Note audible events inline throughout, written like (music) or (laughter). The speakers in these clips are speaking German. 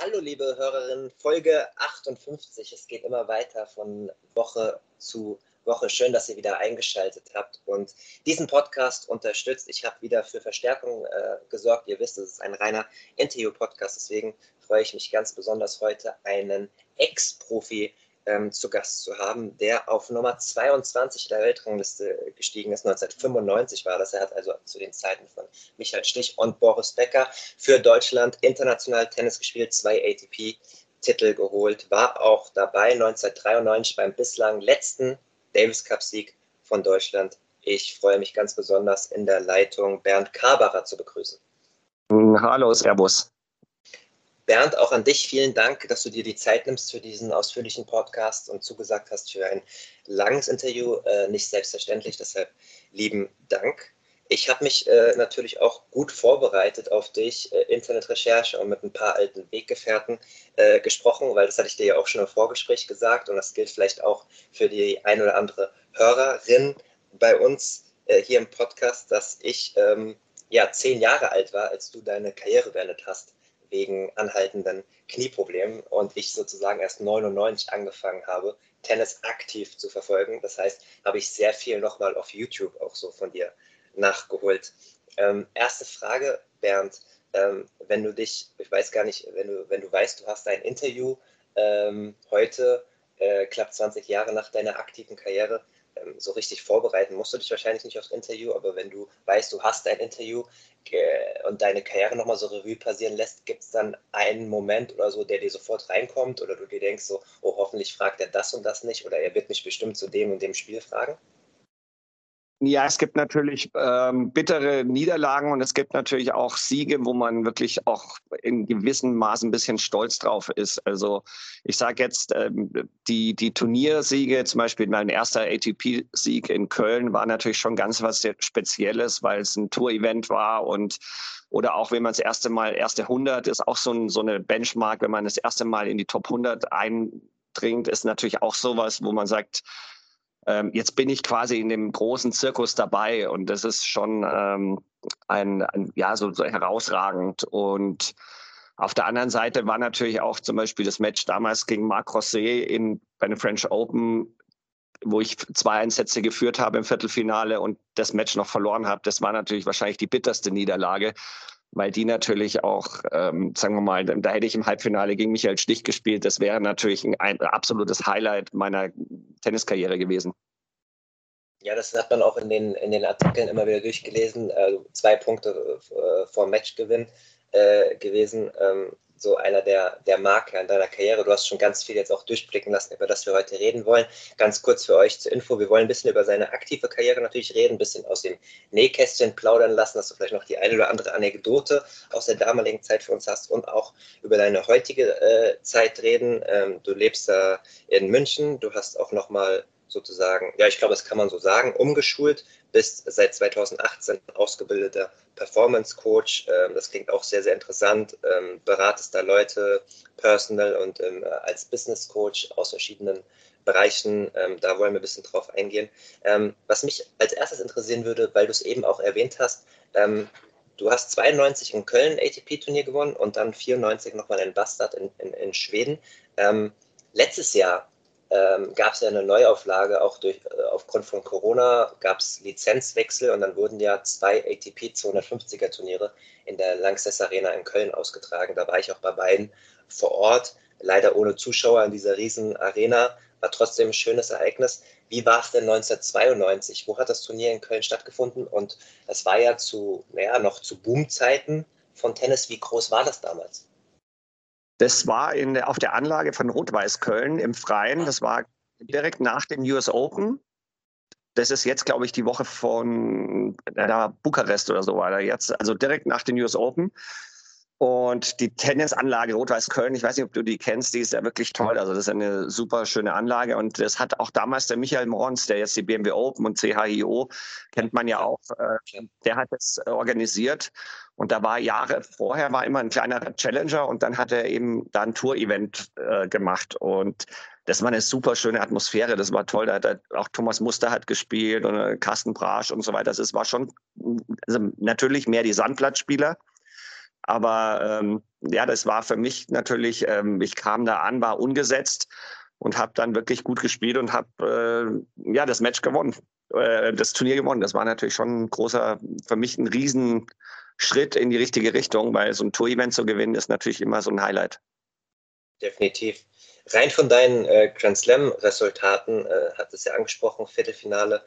Hallo liebe Hörerinnen, Folge 58. Es geht immer weiter von Woche zu Woche. Schön, dass ihr wieder eingeschaltet habt und diesen Podcast unterstützt. Ich habe wieder für Verstärkung äh, gesorgt. Ihr wisst, es ist ein reiner Interview-Podcast. Deswegen freue ich mich ganz besonders heute einen Ex-Profi ähm, zu Gast zu haben, der auf Nummer 22 der Weltrangliste gestiegen ist. 1995 war das. Er hat also zu den Zeiten von Michael Stich und Boris Becker für Deutschland international Tennis gespielt, zwei ATP-Titel geholt, war auch dabei 1993 beim bislang letzten Davis Cup-Sieg von Deutschland. Ich freue mich ganz besonders in der Leitung Bernd Kaberer zu begrüßen. Hallo, Servus. Bernd, auch an dich vielen Dank, dass du dir die Zeit nimmst für diesen ausführlichen Podcast und zugesagt hast für ein langes Interview. Äh, nicht selbstverständlich, deshalb lieben Dank. Ich habe mich äh, natürlich auch gut vorbereitet auf dich, äh, Internetrecherche und mit ein paar alten Weggefährten äh, gesprochen, weil das hatte ich dir ja auch schon im Vorgespräch gesagt und das gilt vielleicht auch für die ein oder andere Hörerin bei uns äh, hier im Podcast, dass ich ähm, ja zehn Jahre alt war, als du deine Karriere beendet hast wegen anhaltenden Knieproblemen und ich sozusagen erst 99 angefangen habe, Tennis aktiv zu verfolgen. Das heißt, habe ich sehr viel nochmal auf YouTube auch so von dir nachgeholt. Ähm, erste Frage, Bernd, ähm, wenn du dich, ich weiß gar nicht, wenn du, wenn du weißt, du hast ein Interview ähm, heute, äh, knapp 20 Jahre nach deiner aktiven Karriere, so richtig vorbereiten musst du dich wahrscheinlich nicht aufs Interview, aber wenn du weißt, du hast ein Interview und deine Karriere nochmal so Revue passieren lässt, gibt es dann einen Moment oder so, der dir sofort reinkommt oder du dir denkst so, oh, hoffentlich fragt er das und das nicht oder er wird mich bestimmt zu dem und dem Spiel fragen? Ja, es gibt natürlich ähm, bittere Niederlagen und es gibt natürlich auch Siege, wo man wirklich auch in gewissem Maße ein bisschen stolz drauf ist. Also ich sage jetzt, ähm, die, die Turniersiege, zum Beispiel mein erster ATP-Sieg in Köln, war natürlich schon ganz was Spezielles, weil es ein Tour-Event war und oder auch wenn man das erste Mal, erste 100 ist auch so, ein, so eine Benchmark, wenn man das erste Mal in die Top 100 eindringt, ist natürlich auch sowas, wo man sagt, jetzt bin ich quasi in dem großen Zirkus dabei und das ist schon ähm, ein, ein, ja, so, so herausragend. Und auf der anderen Seite war natürlich auch zum Beispiel das Match damals gegen Marc Rosset in, bei den French Open, wo ich zwei Einsätze geführt habe im Viertelfinale und das Match noch verloren habe. Das war natürlich wahrscheinlich die bitterste Niederlage weil die natürlich auch, ähm, sagen wir mal, da hätte ich im Halbfinale gegen Michael Stich gespielt. Das wäre natürlich ein, ein absolutes Highlight meiner Tenniskarriere gewesen. Ja, das hat man auch in den, in den Artikeln immer wieder durchgelesen. Äh, zwei Punkte äh, vor Matchgewinn äh, gewesen. Ähm, so einer der, der Marker in deiner Karriere. Du hast schon ganz viel jetzt auch durchblicken lassen, über das wir heute reden wollen. Ganz kurz für euch zur Info. Wir wollen ein bisschen über seine aktive Karriere natürlich reden, ein bisschen aus dem Nähkästchen plaudern lassen, dass du vielleicht noch die eine oder andere Anekdote aus der damaligen Zeit für uns hast und auch über deine heutige äh, Zeit reden. Ähm, du lebst da in München. Du hast auch nochmal sozusagen, ja, ich glaube, das kann man so sagen, umgeschult, bist seit 2018 ausgebildeter Performance Coach. Ähm, das klingt auch sehr, sehr interessant. Ähm, beratest da Leute personal und ähm, als Business Coach aus verschiedenen Bereichen. da wollen wir ein bisschen drauf eingehen. was mich als erstes interessieren würde, weil du es eben auch erwähnt hast, du hast 92 in Köln ATP-Turnier gewonnen und dann 94 nochmal in Bastard in, in, in Schweden. letztes Jahr ähm, gab es ja eine Neuauflage, auch durch, äh, aufgrund von Corona gab es Lizenzwechsel und dann wurden ja zwei ATP 250er Turniere in der Lanxess Arena in Köln ausgetragen. Da war ich auch bei beiden vor Ort, leider ohne Zuschauer in dieser riesen Arena, war trotzdem ein schönes Ereignis. Wie war es denn 1992? Wo hat das Turnier in Köln stattgefunden? Und das war ja zu, naja, noch zu Boomzeiten von Tennis. Wie groß war das damals? Das war in, auf der Anlage von Rot-Weiß Köln im Freien. Das war direkt nach dem US Open. Das ist jetzt, glaube ich, die Woche von da Bukarest oder so da jetzt. Also direkt nach dem US Open. Und die Tennisanlage Rot-Weiß Köln, ich weiß nicht, ob du die kennst, die ist ja wirklich toll. Also das ist eine super schöne Anlage. Und das hat auch damals der Michael Morons, der jetzt die BMW Open und CHIO, kennt man ja auch, äh, der hat das organisiert. Und da war Jahre vorher war immer ein kleiner Challenger und dann hat er eben da ein Tour-Event äh, gemacht. Und das war eine super schöne Atmosphäre. Das war toll. Da hat auch Thomas Muster hat gespielt und äh, Carsten Brasch und so weiter. Das war schon also natürlich mehr die Sandplatzspieler. Aber ähm, ja, das war für mich natürlich, ähm, ich kam da an, war ungesetzt und habe dann wirklich gut gespielt und habe äh, ja das Match gewonnen, äh, das Turnier gewonnen. Das war natürlich schon ein großer, für mich ein Riesenschritt in die richtige Richtung, weil so ein Tour-Event zu gewinnen ist natürlich immer so ein Highlight. Definitiv. Rein von deinen äh, Grand Slam-Resultaten, äh, hat es ja angesprochen, Viertelfinale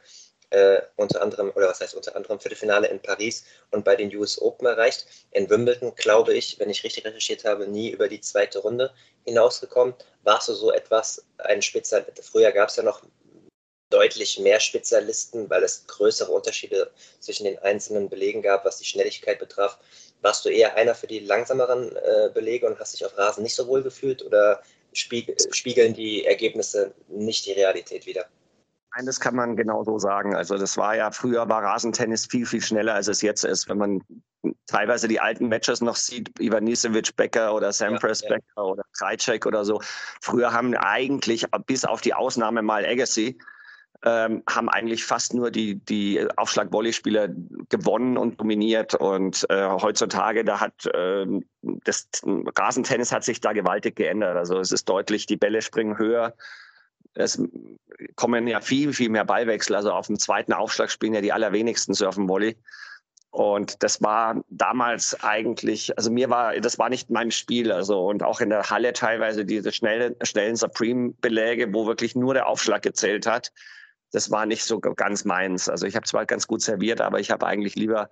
äh, unter anderem, oder was heißt unter anderem, Viertelfinale in Paris und bei den US Open erreicht. In Wimbledon, glaube ich, wenn ich richtig recherchiert habe, nie über die zweite Runde hinausgekommen. Warst du so etwas, ein Spezialist? Früher gab es ja noch deutlich mehr Spezialisten, weil es größere Unterschiede zwischen den einzelnen Belegen gab, was die Schnelligkeit betraf. Warst du eher einer für die langsameren äh, Belege und hast dich auf Rasen nicht so wohl gefühlt oder spiegeln die Ergebnisse nicht die Realität wieder? Nein, das kann man genau so sagen. Also das war ja, früher war Rasentennis viel, viel schneller, als es jetzt ist. Wenn man teilweise die alten Matches noch sieht, Ivanisevic Becker oder Sampras ja, ja. Becker oder Krajcek oder so. Früher haben eigentlich, bis auf die Ausnahme mal Agassi, ähm, haben eigentlich fast nur die, die Aufschlag-Volley-Spieler gewonnen und dominiert. Und äh, heutzutage, da hat äh, das Rasentennis hat sich da gewaltig geändert. Also es ist deutlich, die Bälle springen höher es kommen ja viel, viel mehr Ballwechsel. Also auf dem zweiten Aufschlag spielen ja die allerwenigsten Surfen-Volley. Und das war damals eigentlich, also mir war, das war nicht mein Spiel. Also und auch in der Halle teilweise diese schnellen, schnellen Supreme-Beläge, wo wirklich nur der Aufschlag gezählt hat. Das war nicht so ganz meins. Also ich habe zwar ganz gut serviert, aber ich habe eigentlich lieber,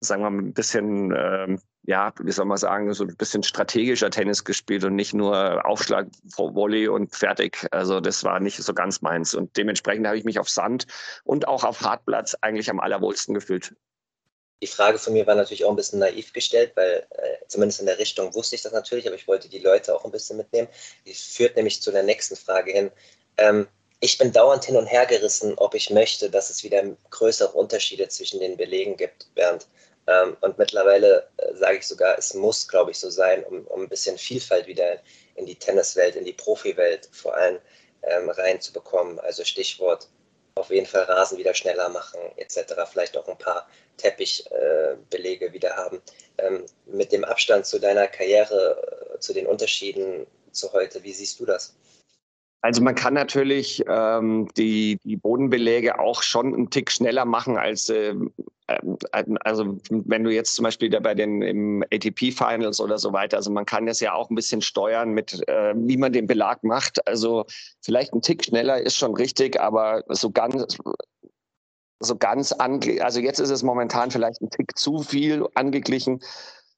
sagen wir mal, ein bisschen ähm, ja, wie soll man sagen, so ein bisschen strategischer Tennis gespielt und nicht nur Aufschlag, Volley und fertig. Also das war nicht so ganz meins. Und dementsprechend habe ich mich auf Sand und auch auf Hartplatz eigentlich am allerwohlsten gefühlt. Die Frage von mir war natürlich auch ein bisschen naiv gestellt, weil äh, zumindest in der Richtung wusste ich das natürlich, aber ich wollte die Leute auch ein bisschen mitnehmen. Die führt nämlich zu der nächsten Frage hin. Ähm, ich bin dauernd hin und her gerissen, ob ich möchte, dass es wieder größere Unterschiede zwischen den Belegen gibt, Bernd. Ähm, und mittlerweile äh, sage ich sogar, es muss, glaube ich, so sein, um, um ein bisschen Vielfalt wieder in die Tenniswelt, in die Profiwelt vor allem ähm, reinzubekommen. Also Stichwort auf jeden Fall Rasen wieder schneller machen, etc. Vielleicht auch ein paar Teppichbelege äh, wieder haben. Ähm, mit dem Abstand zu deiner Karriere, äh, zu den Unterschieden zu heute, wie siehst du das? Also man kann natürlich ähm, die, die Bodenbeläge auch schon einen Tick schneller machen als äh, also wenn du jetzt zum Beispiel da bei den im ATP Finals oder so weiter, also man kann das ja auch ein bisschen steuern mit, äh, wie man den Belag macht. Also vielleicht ein Tick schneller ist schon richtig, aber so ganz so ganz ange also jetzt ist es momentan vielleicht ein Tick zu viel angeglichen.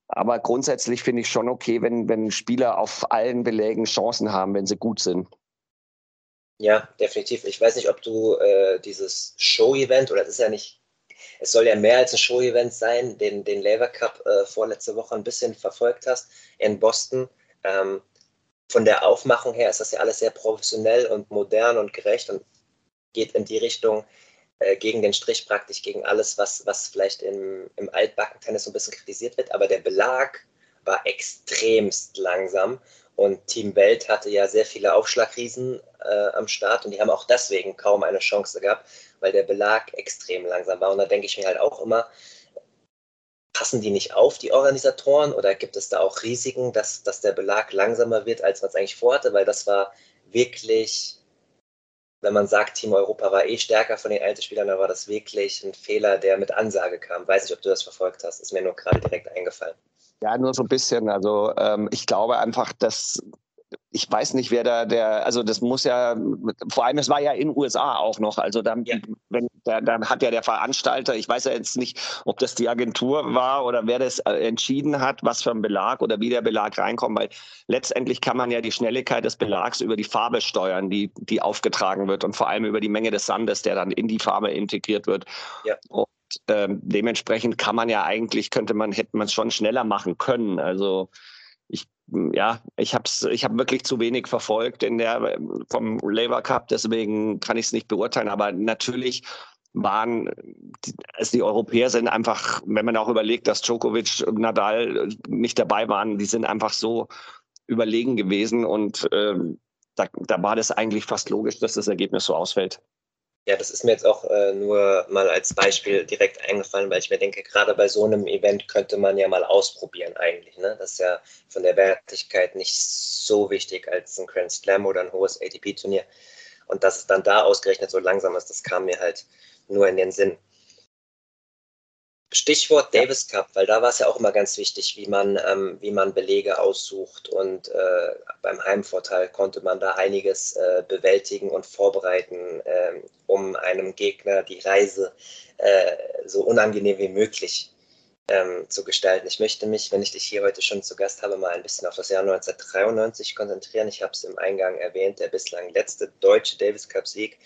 Aber grundsätzlich finde ich schon okay, wenn, wenn Spieler auf allen Belägen Chancen haben, wenn sie gut sind. Ja, definitiv. Ich weiß nicht, ob du äh, dieses Show-Event, oder es ist ja nicht, es soll ja mehr als ein Show-Event sein, den, den Labour Cup äh, vorletzte Woche ein bisschen verfolgt hast in Boston. Ähm, von der Aufmachung her ist das ja alles sehr professionell und modern und gerecht und geht in die Richtung äh, gegen den Strich praktisch, gegen alles, was, was vielleicht im, im Altbacken-Tennis so ein bisschen kritisiert wird. Aber der Belag war extremst langsam und Team Welt hatte ja sehr viele Aufschlagriesen äh, am Start und die haben auch deswegen kaum eine Chance gehabt, weil der Belag extrem langsam war. Und da denke ich mir halt auch immer, passen die nicht auf, die Organisatoren, oder gibt es da auch Risiken, dass, dass der Belag langsamer wird, als man es eigentlich vorhatte? Weil das war wirklich, wenn man sagt, Team Europa war eh stärker von den Einzelspielern, dann war das wirklich ein Fehler, der mit Ansage kam. Weiß nicht, ob du das verfolgt hast, ist mir nur gerade direkt eingefallen. Ja, nur so ein bisschen. Also ähm, ich glaube einfach, dass ich weiß nicht, wer da der, also das muss ja, vor allem es war ja in den USA auch noch, also da, ja. wenn, da, da hat ja der Veranstalter, ich weiß ja jetzt nicht, ob das die Agentur war oder wer das äh, entschieden hat, was für ein Belag oder wie der Belag reinkommt, weil letztendlich kann man ja die Schnelligkeit des Belags über die Farbe steuern, die, die aufgetragen wird und vor allem über die Menge des Sandes, der dann in die Farbe integriert wird. Ja. Und ähm, dementsprechend kann man ja eigentlich, könnte man, hätte man es schon schneller machen können. Also ich, ja, ich habe ich hab wirklich zu wenig verfolgt in der, vom Labour Cup, deswegen kann ich es nicht beurteilen. Aber natürlich waren, also die Europäer sind einfach, wenn man auch überlegt, dass Djokovic und Nadal nicht dabei waren, die sind einfach so überlegen gewesen und ähm, da, da war das eigentlich fast logisch, dass das Ergebnis so ausfällt. Ja, das ist mir jetzt auch äh, nur mal als Beispiel direkt eingefallen, weil ich mir denke, gerade bei so einem Event könnte man ja mal ausprobieren eigentlich. Ne? Das ist ja von der Wertigkeit nicht so wichtig als ein Grand Slam oder ein hohes ATP-Turnier. Und dass es dann da ausgerechnet so langsam ist, das kam mir halt nur in den Sinn. Stichwort Davis Cup, weil da war es ja auch immer ganz wichtig, wie man, ähm, wie man Belege aussucht und äh, beim Heimvorteil konnte man da einiges äh, bewältigen und vorbereiten, äh, um einem Gegner die Reise äh, so unangenehm wie möglich ähm, zu gestalten. Ich möchte mich, wenn ich dich hier heute schon zu Gast habe, mal ein bisschen auf das Jahr 1993 konzentrieren. Ich habe es im Eingang erwähnt, der bislang letzte deutsche Davis Cup Sieg,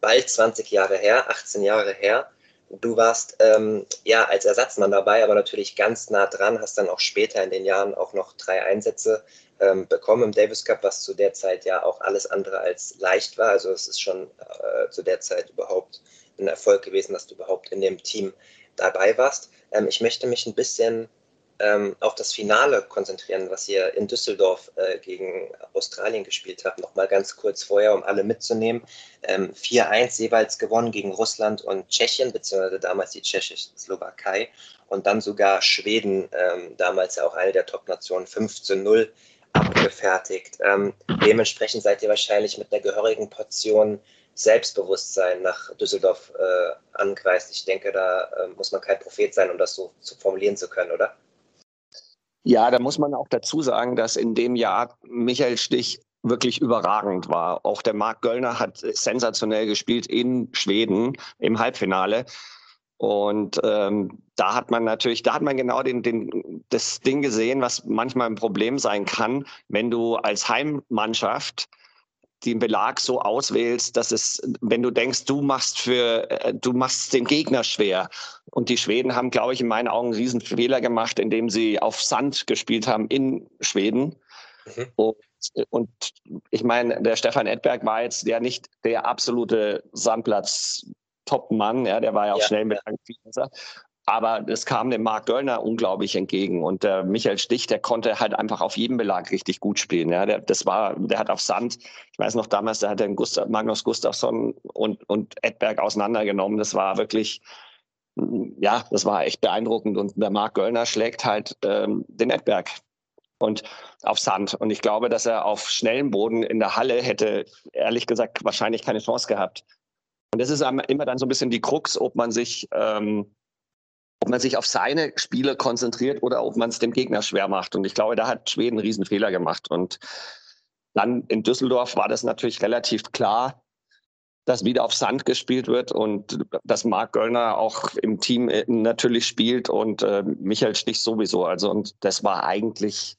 bald 20 Jahre her, 18 Jahre her Du warst ähm, ja als Ersatzmann dabei, aber natürlich ganz nah dran, hast dann auch später in den Jahren auch noch drei Einsätze ähm, bekommen im Davis Cup, was zu der Zeit ja auch alles andere als leicht war. Also es ist schon äh, zu der Zeit überhaupt ein Erfolg gewesen, dass du überhaupt in dem Team dabei warst. Ähm, ich möchte mich ein bisschen ähm, auf das Finale konzentrieren, was ihr in Düsseldorf äh, gegen Australien gespielt habt. Nochmal ganz kurz vorher, um alle mitzunehmen. Ähm, 4-1 jeweils gewonnen gegen Russland und Tschechien, beziehungsweise damals die Tschechoslowakei und dann sogar Schweden, ähm, damals ja auch eine der Top-Nationen, 5-0 abgefertigt. Ähm, dementsprechend seid ihr wahrscheinlich mit einer gehörigen Portion Selbstbewusstsein nach Düsseldorf äh, angereist. Ich denke, da äh, muss man kein Prophet sein, um das so zu formulieren zu können, oder? Ja, da muss man auch dazu sagen, dass in dem Jahr Michael Stich wirklich überragend war. Auch der Marc Göllner hat sensationell gespielt in Schweden im Halbfinale. Und ähm, da hat man natürlich, da hat man genau den, den, das Ding gesehen, was manchmal ein Problem sein kann, wenn du als Heimmannschaft den Belag so auswählst, dass es, wenn du denkst, du machst für, äh, du machst dem Gegner schwer. Und die Schweden haben, glaube ich, in meinen Augen einen riesen Fehler gemacht, indem sie auf Sand gespielt haben in Schweden. Mhm. Und, und, ich meine, der Stefan Edberg war jetzt ja nicht der absolute Sandplatz-Top-Mann, ja, der war ja auch ja, schnell mit ja. Aber es kam dem Marc Göllner unglaublich entgegen. Und der Michael Stich, der konnte halt einfach auf jedem Belag richtig gut spielen. Ja, der, das war, der hat auf Sand, ich weiß noch damals, der hat den Gustav, Magnus Gustafsson und, und Edberg auseinandergenommen. Das war wirklich, ja, das war echt beeindruckend. Und der Marc Göllner schlägt halt ähm, den Edberg. Und auf Sand. Und ich glaube, dass er auf schnellem Boden in der Halle hätte, ehrlich gesagt, wahrscheinlich keine Chance gehabt. Und das ist immer dann so ein bisschen die Krux, ob man sich ähm, ob man sich auf seine Spiele konzentriert oder ob man es dem Gegner schwer macht. Und ich glaube, da hat Schweden einen Riesenfehler gemacht. Und dann in Düsseldorf war das natürlich relativ klar, dass wieder auf Sand gespielt wird und dass Marc Göllner auch im Team äh, natürlich spielt und äh, Michael Stich sowieso. Also und das war eigentlich,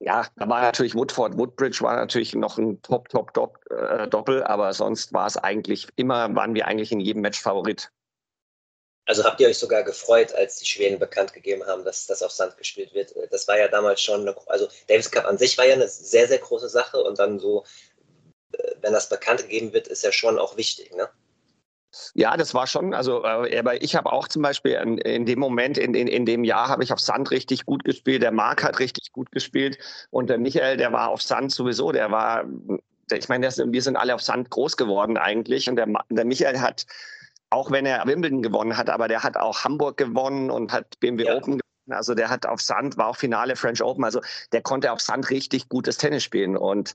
ja, da war natürlich Woodford, Woodbridge war natürlich noch ein Top, Top, Top äh, Doppel, aber sonst war es eigentlich immer, waren wir eigentlich in jedem Match Favorit. Also habt ihr euch sogar gefreut, als die Schweden bekannt gegeben haben, dass das auf Sand gespielt wird? Das war ja damals schon, eine, also Davis Cup an sich war ja eine sehr, sehr große Sache und dann so, äh, wenn das bekannt gegeben wird, ist ja schon auch wichtig, ne? Ja, das war schon, also äh, aber ich habe auch zum Beispiel in, in dem Moment, in, in, in dem Jahr habe ich auf Sand richtig gut gespielt, der Marc hat richtig gut gespielt und der Michael, der war auf Sand sowieso, der war, ich meine, wir sind alle auf Sand groß geworden eigentlich und der, der Michael hat auch wenn er Wimbledon gewonnen hat, aber der hat auch Hamburg gewonnen und hat BMW ja. Open gewonnen. Also der hat auf Sand, war auch Finale French Open. Also der konnte auf Sand richtig gutes Tennis spielen. Und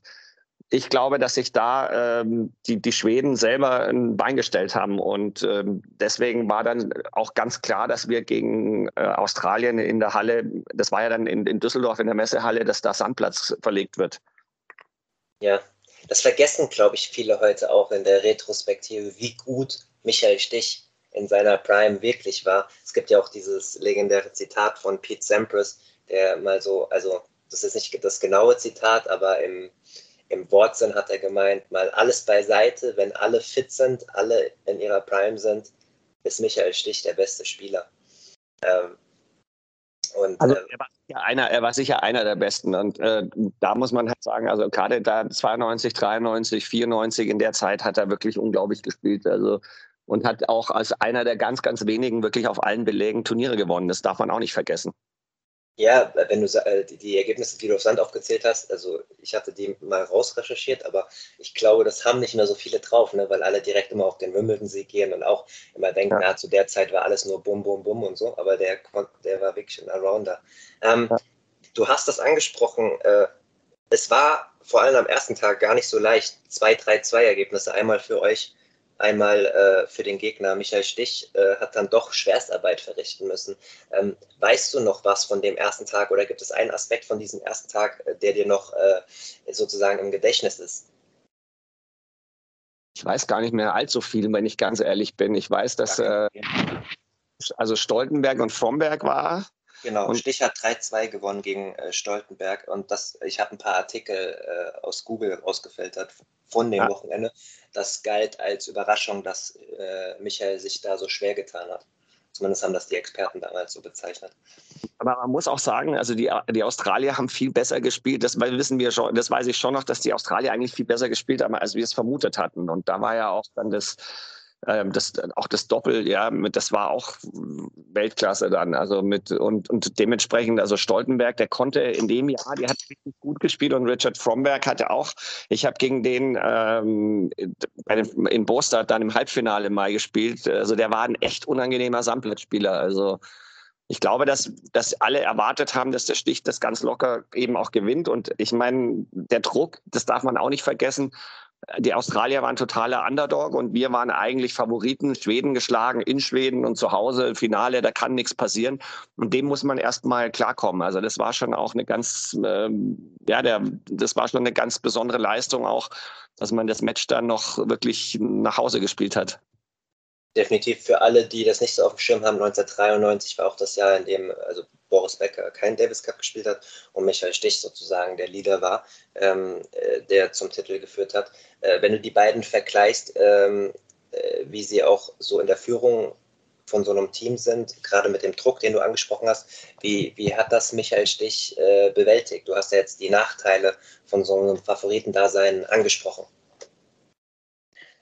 ich glaube, dass sich da ähm, die, die Schweden selber ein Bein gestellt haben. Und ähm, deswegen war dann auch ganz klar, dass wir gegen äh, Australien in der Halle, das war ja dann in, in Düsseldorf in der Messehalle, dass da Sandplatz verlegt wird. Ja, das vergessen, glaube ich, viele heute auch in der Retrospektive, wie gut Michael Stich in seiner Prime wirklich war. Es gibt ja auch dieses legendäre Zitat von Pete Sampras, der mal so, also das ist nicht das genaue Zitat, aber im, im Wortsinn hat er gemeint, mal alles beiseite, wenn alle fit sind, alle in ihrer Prime sind, ist Michael Stich der beste Spieler. Ähm, und, also äh, er war, sicher einer, er war sicher einer der Besten. Und äh, da muss man halt sagen, also gerade da 92, 93, 94, in der Zeit hat er wirklich unglaublich gespielt. Also und hat auch als einer der ganz, ganz wenigen wirklich auf allen Belegen Turniere gewonnen. Das darf man auch nicht vergessen. Ja, wenn du äh, die Ergebnisse, die du auf Sand aufgezählt hast, also ich hatte die mal rausrecherchiert, aber ich glaube, das haben nicht mehr so viele drauf, ne, weil alle direkt immer auf den Wimbledon-Sieg gehen und auch immer denken, ja. na, zu der Zeit war alles nur Bum, Bum, Bum und so, aber der, der war wirklich ein Arounder. Ähm, ja. Du hast das angesprochen, äh, es war vor allem am ersten Tag gar nicht so leicht, zwei, drei, zwei Ergebnisse, einmal für euch einmal äh, für den Gegner Michael Stich äh, hat dann doch Schwerstarbeit verrichten müssen. Ähm, weißt du noch was von dem ersten Tag oder gibt es einen Aspekt von diesem ersten Tag, äh, der dir noch äh, sozusagen im Gedächtnis ist? Ich weiß gar nicht mehr allzu viel, wenn ich ganz ehrlich bin. Ich weiß, dass äh, also Stoltenberg und Fromberg war. Genau, und Stich hat 3-2 gewonnen gegen äh, Stoltenberg und das, ich habe ein paar Artikel äh, aus Google rausgefiltert von dem ja. Wochenende. Das galt als Überraschung, dass äh, Michael sich da so schwer getan hat. Zumindest haben das die Experten damals so bezeichnet. Aber man muss auch sagen, also die, die Australier haben viel besser gespielt. Das wissen wir schon, das weiß ich schon noch, dass die Australier eigentlich viel besser gespielt haben, als wir es vermutet hatten. Und da war ja auch dann das, ähm, das, auch das Doppel, ja, mit, das war auch Weltklasse dann. Also mit und, und dementsprechend, also Stoltenberg, der konnte in dem Jahr, der hat richtig gut gespielt und Richard Fromberg hatte auch, ich habe gegen den ähm, in Bostad dann im Halbfinale mal gespielt. Also der war ein echt unangenehmer Samtplatzspieler. Also ich glaube, dass, dass alle erwartet haben, dass der Stich das ganz locker eben auch gewinnt. Und ich meine, der Druck, das darf man auch nicht vergessen die Australier waren totaler Underdog und wir waren eigentlich Favoriten, Schweden geschlagen, in Schweden und zu Hause, Finale, da kann nichts passieren. Und dem muss man erstmal klarkommen. Also das war schon auch eine ganz, ähm, ja, der, das war schon eine ganz besondere Leistung auch, dass man das Match dann noch wirklich nach Hause gespielt hat definitiv für alle, die das nicht so auf dem Schirm haben, 1993 war auch das Jahr, in dem also Boris Becker keinen Davis Cup gespielt hat und Michael Stich sozusagen der Leader war, ähm, äh, der zum Titel geführt hat. Äh, wenn du die beiden vergleichst, ähm, äh, wie sie auch so in der Führung von so einem Team sind, gerade mit dem Druck, den du angesprochen hast, wie, wie hat das Michael Stich äh, bewältigt? Du hast ja jetzt die Nachteile von so einem Favoritendasein angesprochen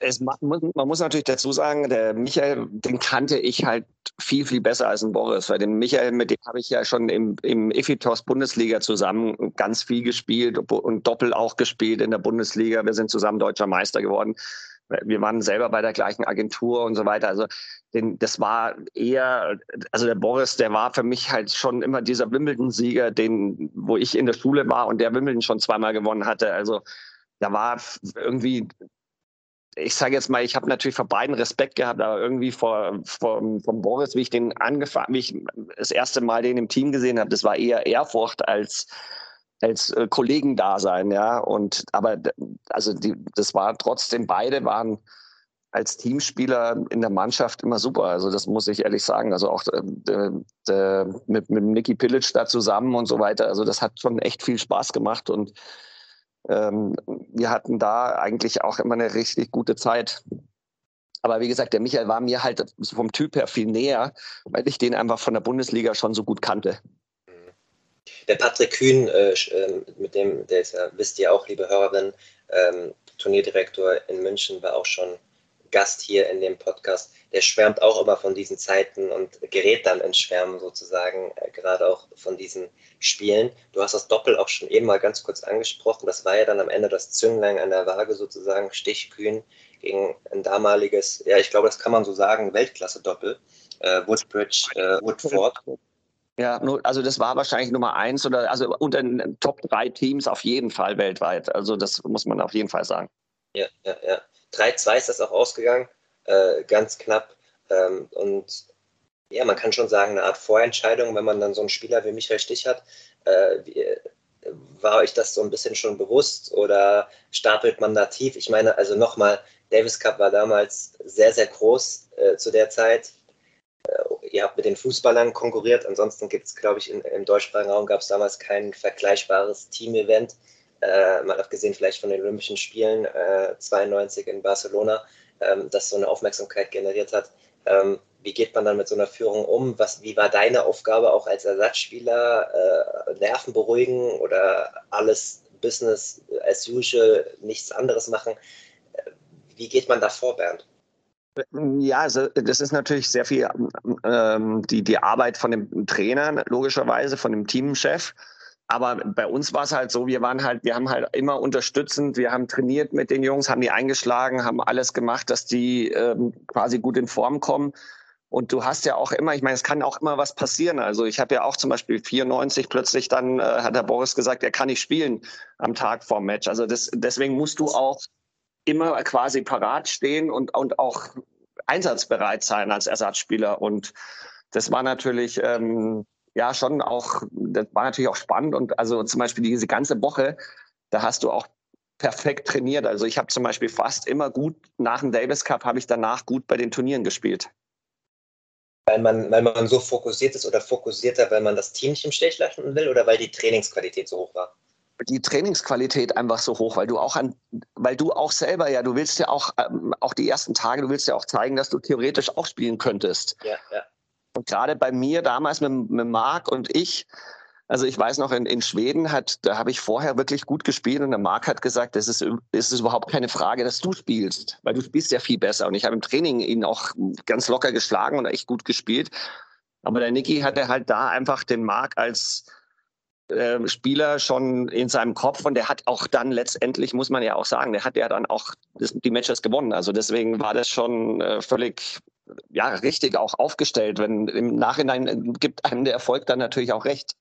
es, man, muss natürlich dazu sagen, der Michael, den kannte ich halt viel, viel besser als ein Boris, weil den Michael, mit dem habe ich ja schon im, im Ifitos Bundesliga zusammen ganz viel gespielt und doppelt auch gespielt in der Bundesliga. Wir sind zusammen deutscher Meister geworden. Wir waren selber bei der gleichen Agentur und so weiter. Also den, das war eher, also der Boris, der war für mich halt schon immer dieser Wimbledon-Sieger, den, wo ich in der Schule war und der Wimbledon schon zweimal gewonnen hatte. Also da war irgendwie ich sage jetzt mal, ich habe natürlich vor beiden Respekt gehabt, aber irgendwie vor, vor vom Boris, wie ich den angefangen, wie ich das erste Mal den im Team gesehen habe, das war eher Ehrfurcht als als äh, Kollegendasein, ja. Und aber also die, das war trotzdem beide waren als Teamspieler in der Mannschaft immer super. Also das muss ich ehrlich sagen. Also auch äh, äh, mit, mit Niki Pilic da zusammen und so weiter. Also das hat schon echt viel Spaß gemacht und ähm, wir hatten da eigentlich auch immer eine richtig gute Zeit. Aber wie gesagt, der Michael war mir halt vom Typ her viel näher, weil ich den einfach von der Bundesliga schon so gut kannte. Der Patrick Kühn, äh, ähm, mit dem, der ist ja, wisst ihr auch, liebe Hörerinnen, ähm, Turnierdirektor in München, war auch schon Gast hier in dem Podcast, der schwärmt auch immer von diesen Zeiten und gerät dann ins Schwärmen sozusagen, äh, gerade auch von diesen Spielen. Du hast das Doppel auch schon eben mal ganz kurz angesprochen. Das war ja dann am Ende das Zünglein an der Waage sozusagen, Stichkühn gegen ein damaliges, ja, ich glaube, das kann man so sagen, Weltklasse-Doppel. Äh, Woodbridge, äh, Woodford. Ja, also das war wahrscheinlich Nummer eins oder also unter den Top drei Teams auf jeden Fall weltweit. Also das muss man auf jeden Fall sagen. Ja, ja, ja. 3-2 ist das auch ausgegangen, äh, ganz knapp. Ähm, und ja, man kann schon sagen, eine Art Vorentscheidung, wenn man dann so einen Spieler wie Michael Stich hat. Äh, wie, war euch das so ein bisschen schon bewusst oder stapelt man da tief? Ich meine, also nochmal, Davis Cup war damals sehr, sehr groß äh, zu der Zeit. Äh, ihr habt mit den Fußballern konkurriert. Ansonsten gibt es, glaube ich, in, im deutschsprachigen Raum gab es damals kein vergleichbares Team-Event äh, mal abgesehen vielleicht von den Olympischen Spielen äh, 92 in Barcelona, ähm, das so eine Aufmerksamkeit generiert hat. Ähm, wie geht man dann mit so einer Führung um? Was, wie war deine Aufgabe auch als Ersatzspieler? Äh, Nerven beruhigen oder alles Business as usual, nichts anderes machen? Wie geht man da vor, Bernd? Ja, also das ist natürlich sehr viel ähm, die, die Arbeit von dem Trainer, logischerweise, von dem Teamchef. Aber bei uns war es halt so, wir waren halt, wir haben halt immer unterstützend, wir haben trainiert mit den Jungs, haben die eingeschlagen, haben alles gemacht, dass die ähm, quasi gut in Form kommen. Und du hast ja auch immer, ich meine, es kann auch immer was passieren. Also ich habe ja auch zum Beispiel 94 plötzlich dann, äh, hat der Boris gesagt, er kann nicht spielen am Tag vorm Match. Also das, deswegen musst du auch immer quasi parat stehen und, und auch einsatzbereit sein als Ersatzspieler. Und das war natürlich ähm, ja schon auch, das war natürlich auch spannend. Und also zum Beispiel diese ganze Woche, da hast du auch perfekt trainiert. Also ich habe zum Beispiel fast immer gut nach dem Davis Cup habe ich danach gut bei den Turnieren gespielt. Weil man, weil man so fokussiert ist oder fokussierter, weil man das Team nicht im Stich lassen will oder weil die Trainingsqualität so hoch war? die Trainingsqualität einfach so hoch, weil du auch an, weil du auch selber ja, du willst ja auch, ähm, auch die ersten Tage, du willst ja auch zeigen, dass du theoretisch auch spielen könntest. Ja, ja. Und gerade bei mir damals mit, mit Marc und ich, also ich weiß noch, in, in Schweden hat, da habe ich vorher wirklich gut gespielt und der Marc hat gesagt, das ist, ist überhaupt keine Frage, dass du spielst, weil du spielst ja viel besser. Und ich habe im Training ihn auch ganz locker geschlagen und echt gut gespielt. Aber der Niki hatte halt da einfach den Marc als äh, Spieler schon in seinem Kopf und der hat auch dann letztendlich, muss man ja auch sagen, der hat ja dann auch die Matches gewonnen. Also deswegen war das schon äh, völlig ja, richtig auch aufgestellt. Wenn im Nachhinein gibt einem der Erfolg dann natürlich auch recht.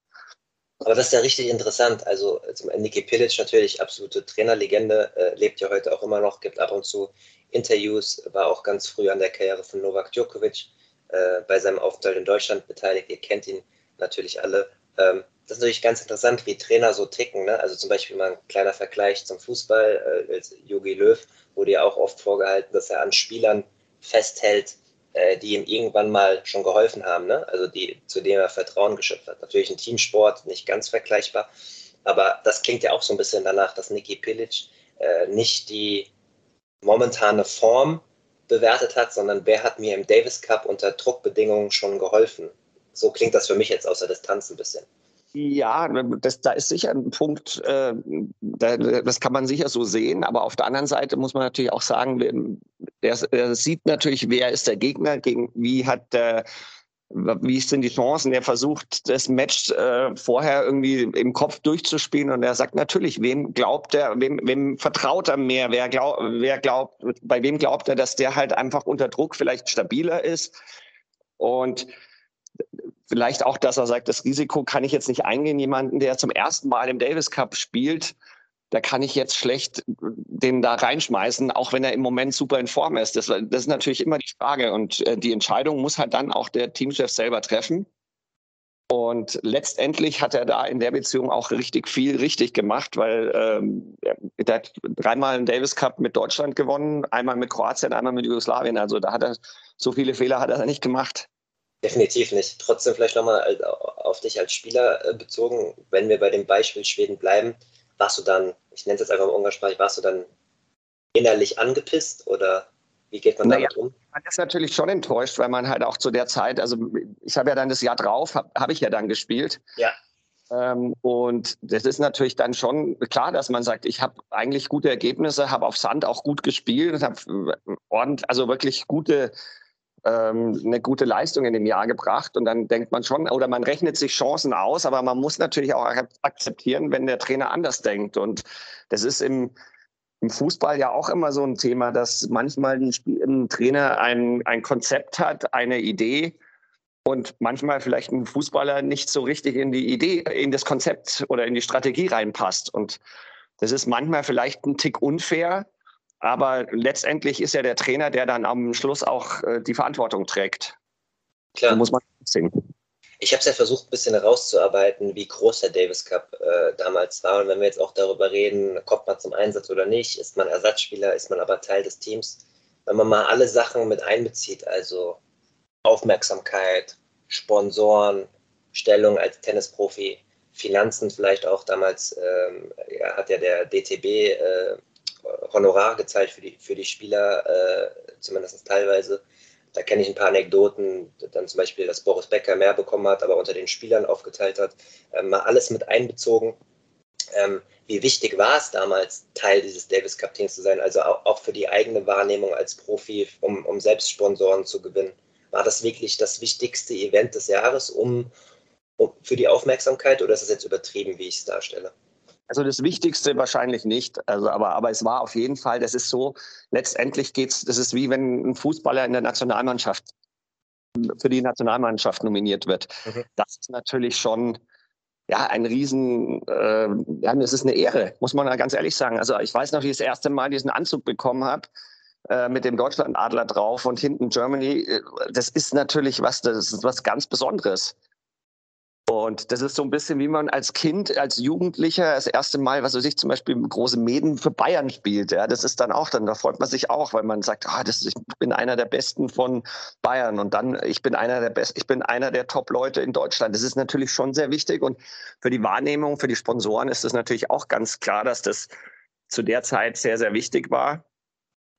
Aber das ist ja richtig interessant. Also Niki Pilic natürlich absolute Trainerlegende, äh, lebt ja heute auch immer noch, gibt ab und zu Interviews, war auch ganz früh an der Karriere von Novak Djokovic äh, bei seinem Aufenthalt in Deutschland beteiligt. Ihr kennt ihn natürlich alle. Ähm, das ist natürlich ganz interessant, wie Trainer so ticken. Ne? Also zum Beispiel mal ein kleiner Vergleich zum Fußball. Äh, Jogi Löw wurde ja auch oft vorgehalten, dass er an Spielern festhält, äh, die ihm irgendwann mal schon geholfen haben, ne? also die, zu denen er Vertrauen geschöpft hat. Natürlich ein Teamsport, nicht ganz vergleichbar, aber das klingt ja auch so ein bisschen danach, dass Niki Pilic äh, nicht die momentane Form bewertet hat, sondern wer hat mir im Davis Cup unter Druckbedingungen schon geholfen. So klingt das für mich jetzt aus der Distanz ein bisschen. Ja, das, da ist sicher ein Punkt, äh, da, das kann man sicher so sehen, aber auf der anderen Seite muss man natürlich auch sagen, der sieht natürlich, wer ist der Gegner, gegen wie hat der wie sind die Chancen? Er versucht, das Match äh, vorher irgendwie im Kopf durchzuspielen und er sagt natürlich, wem glaubt er, wem, wem vertraut er mehr? Wer, glaub, wer glaubt, bei wem glaubt er, dass der halt einfach unter Druck vielleicht stabiler ist? Und vielleicht auch, dass er sagt, das Risiko kann ich jetzt nicht eingehen. Jemanden, der zum ersten Mal im Davis Cup spielt, da kann ich jetzt schlecht den da reinschmeißen, auch wenn er im Moment super in Form ist. Das, das ist natürlich immer die Frage. Und äh, die Entscheidung muss halt dann auch der Teamchef selber treffen. Und letztendlich hat er da in der Beziehung auch richtig viel richtig gemacht, weil ähm, er hat dreimal einen Davis Cup mit Deutschland gewonnen, einmal mit Kroatien, einmal mit Jugoslawien. Also da hat er so viele Fehler hat er nicht gemacht. Definitiv nicht. Trotzdem vielleicht nochmal auf dich als Spieler äh, bezogen, wenn wir bei dem Beispiel Schweden bleiben, warst du dann, ich nenne es jetzt einfach mal umgangssprachlich, warst du dann innerlich angepisst oder wie geht man naja, damit um? Man ist natürlich schon enttäuscht, weil man halt auch zu der Zeit, also ich habe ja dann das Jahr drauf, habe hab ich ja dann gespielt. Ja. Ähm, und das ist natürlich dann schon klar, dass man sagt, ich habe eigentlich gute Ergebnisse, habe auf Sand auch gut gespielt, habe ordentlich, also wirklich gute ähm, eine gute Leistung in dem Jahr gebracht. Und dann denkt man schon, oder man rechnet sich Chancen aus, aber man muss natürlich auch akzeptieren, wenn der Trainer anders denkt. Und das ist im, im Fußball ja auch immer so ein Thema, dass manchmal ein, ein Trainer ein, ein Konzept hat, eine Idee und manchmal vielleicht ein Fußballer nicht so richtig in die Idee, in das Konzept oder in die Strategie reinpasst. Und das ist manchmal vielleicht ein Tick unfair, aber letztendlich ist ja der Trainer, der dann am Schluss auch äh, die Verantwortung trägt. Klar. Da muss man sehen. Ich habe es ja versucht, ein bisschen herauszuarbeiten, wie groß der Davis Cup äh, damals war. Und wenn wir jetzt auch darüber reden, kommt man zum Einsatz oder nicht, ist man Ersatzspieler, ist man aber Teil des Teams. Wenn man mal alle Sachen mit einbezieht, also Aufmerksamkeit, Sponsoren, Stellung als Tennisprofi, Finanzen vielleicht auch damals, ähm, ja, hat ja der DTB äh, Honorar gezahlt für die, für die Spieler, äh, zumindest teilweise. da kenne ich ein paar Anekdoten, dann zum Beispiel, dass Boris Becker mehr bekommen hat, aber unter den Spielern aufgeteilt hat, ähm, mal alles mit einbezogen. Ähm, wie wichtig war es damals, Teil dieses Davis Cup Teams zu sein, also auch, auch für die eigene Wahrnehmung als Profi, um, um selbst Sponsoren zu gewinnen? War das wirklich das wichtigste Event des Jahres um, um für die Aufmerksamkeit oder ist es jetzt übertrieben, wie ich es darstelle? Also das Wichtigste wahrscheinlich nicht. Also, aber, aber es war auf jeden Fall, das ist so, letztendlich geht's, das ist wie wenn ein Fußballer in der Nationalmannschaft für die Nationalmannschaft nominiert wird. Mhm. Das ist natürlich schon ja, ein Riesen, äh, ja, es ist eine Ehre, muss man ganz ehrlich sagen. Also ich weiß noch, wie ich das erste Mal diesen Anzug bekommen habe äh, mit dem Deutschlandadler drauf und hinten Germany. Äh, das ist natürlich was, das ist was ganz Besonderes. Und das ist so ein bisschen, wie man als Kind, als Jugendlicher das erste Mal, was weiß ich, zum Beispiel große Mäden für Bayern spielt. Ja, das ist dann auch, dann da freut man sich auch, weil man sagt, ah, das, ich bin einer der Besten von Bayern und dann, ich bin einer der Besten, ich bin einer der Top-Leute in Deutschland. Das ist natürlich schon sehr wichtig und für die Wahrnehmung, für die Sponsoren ist es natürlich auch ganz klar, dass das zu der Zeit sehr, sehr wichtig war.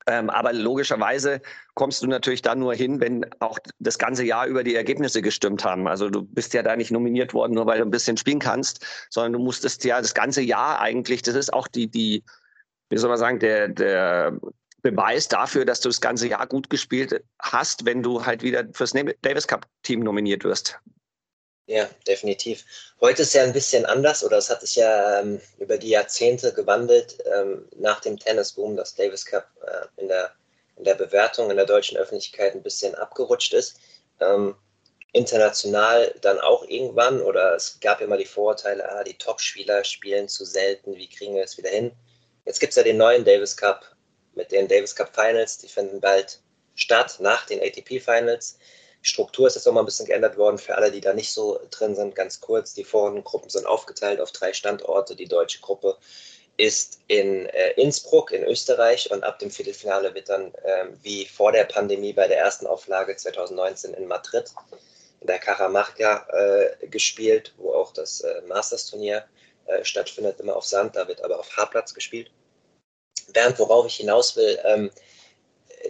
Ähm, aber logischerweise kommst du natürlich dann nur hin, wenn auch das ganze Jahr über die Ergebnisse gestimmt haben. Also du bist ja da nicht nominiert worden, nur weil du ein bisschen spielen kannst, sondern du musstest ja das ganze Jahr eigentlich, das ist auch die, die, wie soll man sagen, der, der Beweis dafür, dass du das ganze Jahr gut gespielt hast, wenn du halt wieder fürs Davis Cup Team nominiert wirst. Ja, definitiv. Heute ist ja ein bisschen anders oder es hat sich ja ähm, über die Jahrzehnte gewandelt ähm, nach dem Tennisboom, dass Davis Cup äh, in, der, in der Bewertung in der deutschen Öffentlichkeit ein bisschen abgerutscht ist. Ähm, international dann auch irgendwann oder es gab immer die Vorurteile, ah, die Top-Spieler spielen zu selten, wie kriegen wir es wieder hin? Jetzt gibt es ja den neuen Davis Cup mit den Davis Cup Finals, die finden bald statt nach den ATP Finals. Struktur ist jetzt nochmal ein bisschen geändert worden für alle, die da nicht so drin sind. Ganz kurz, die Vorrundengruppen sind aufgeteilt auf drei Standorte. Die deutsche Gruppe ist in äh, Innsbruck in Österreich und ab dem Viertelfinale wird dann äh, wie vor der Pandemie bei der ersten Auflage 2019 in Madrid in der Cajamarca äh, gespielt, wo auch das äh, Masters-Turnier äh, stattfindet, immer auf Sand, da wird aber auf Haarplatz gespielt. Bernd, worauf ich hinaus will, ähm,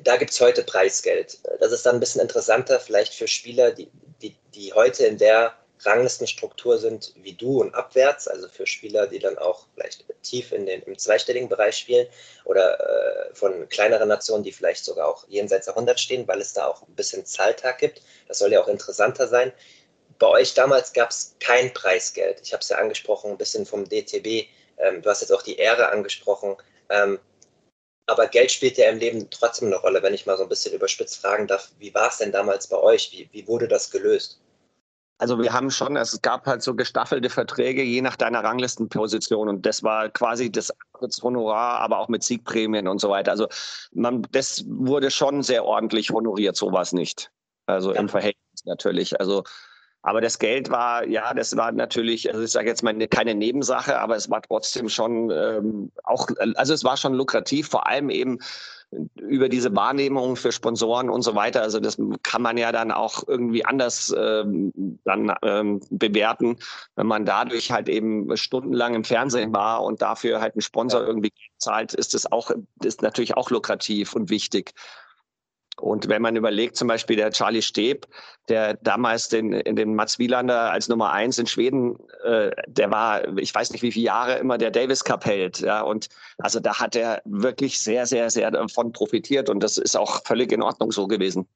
da gibt es heute Preisgeld. Das ist dann ein bisschen interessanter, vielleicht für Spieler, die, die, die heute in der Ranglistenstruktur sind wie du und abwärts, also für Spieler, die dann auch vielleicht tief in den, im zweistelligen Bereich spielen oder äh, von kleineren Nationen, die vielleicht sogar auch jenseits der 100 stehen, weil es da auch ein bisschen Zahltag gibt. Das soll ja auch interessanter sein. Bei euch damals gab es kein Preisgeld. Ich habe es ja angesprochen, ein bisschen vom DTB. Ähm, du hast jetzt auch die Ehre angesprochen. Ähm, aber Geld spielt ja im Leben trotzdem eine Rolle, wenn ich mal so ein bisschen überspitzt fragen darf. Wie war es denn damals bei euch? Wie, wie wurde das gelöst? Also wir haben schon, es gab halt so gestaffelte Verträge je nach deiner Ranglistenposition und das war quasi das Honorar, aber auch mit Siegprämien und so weiter. Also man, das wurde schon sehr ordentlich honoriert, sowas nicht. Also ja. im Verhältnis natürlich. Also aber das Geld war, ja, das war natürlich, also ich sage jetzt mal keine Nebensache, aber es war trotzdem schon ähm, auch, also es war schon lukrativ, vor allem eben über diese Wahrnehmung für Sponsoren und so weiter. Also das kann man ja dann auch irgendwie anders ähm, dann ähm, bewerten, wenn man dadurch halt eben stundenlang im Fernsehen war und dafür halt einen Sponsor irgendwie zahlt, ist das auch ist natürlich auch lukrativ und wichtig. Und wenn man überlegt, zum Beispiel der Charlie Steb, der damals den, in den Mats Wielander als Nummer eins in Schweden, äh, der war, ich weiß nicht wie viele Jahre immer der Davis Cup hält. Ja, und also da hat er wirklich sehr, sehr, sehr davon profitiert und das ist auch völlig in Ordnung so gewesen.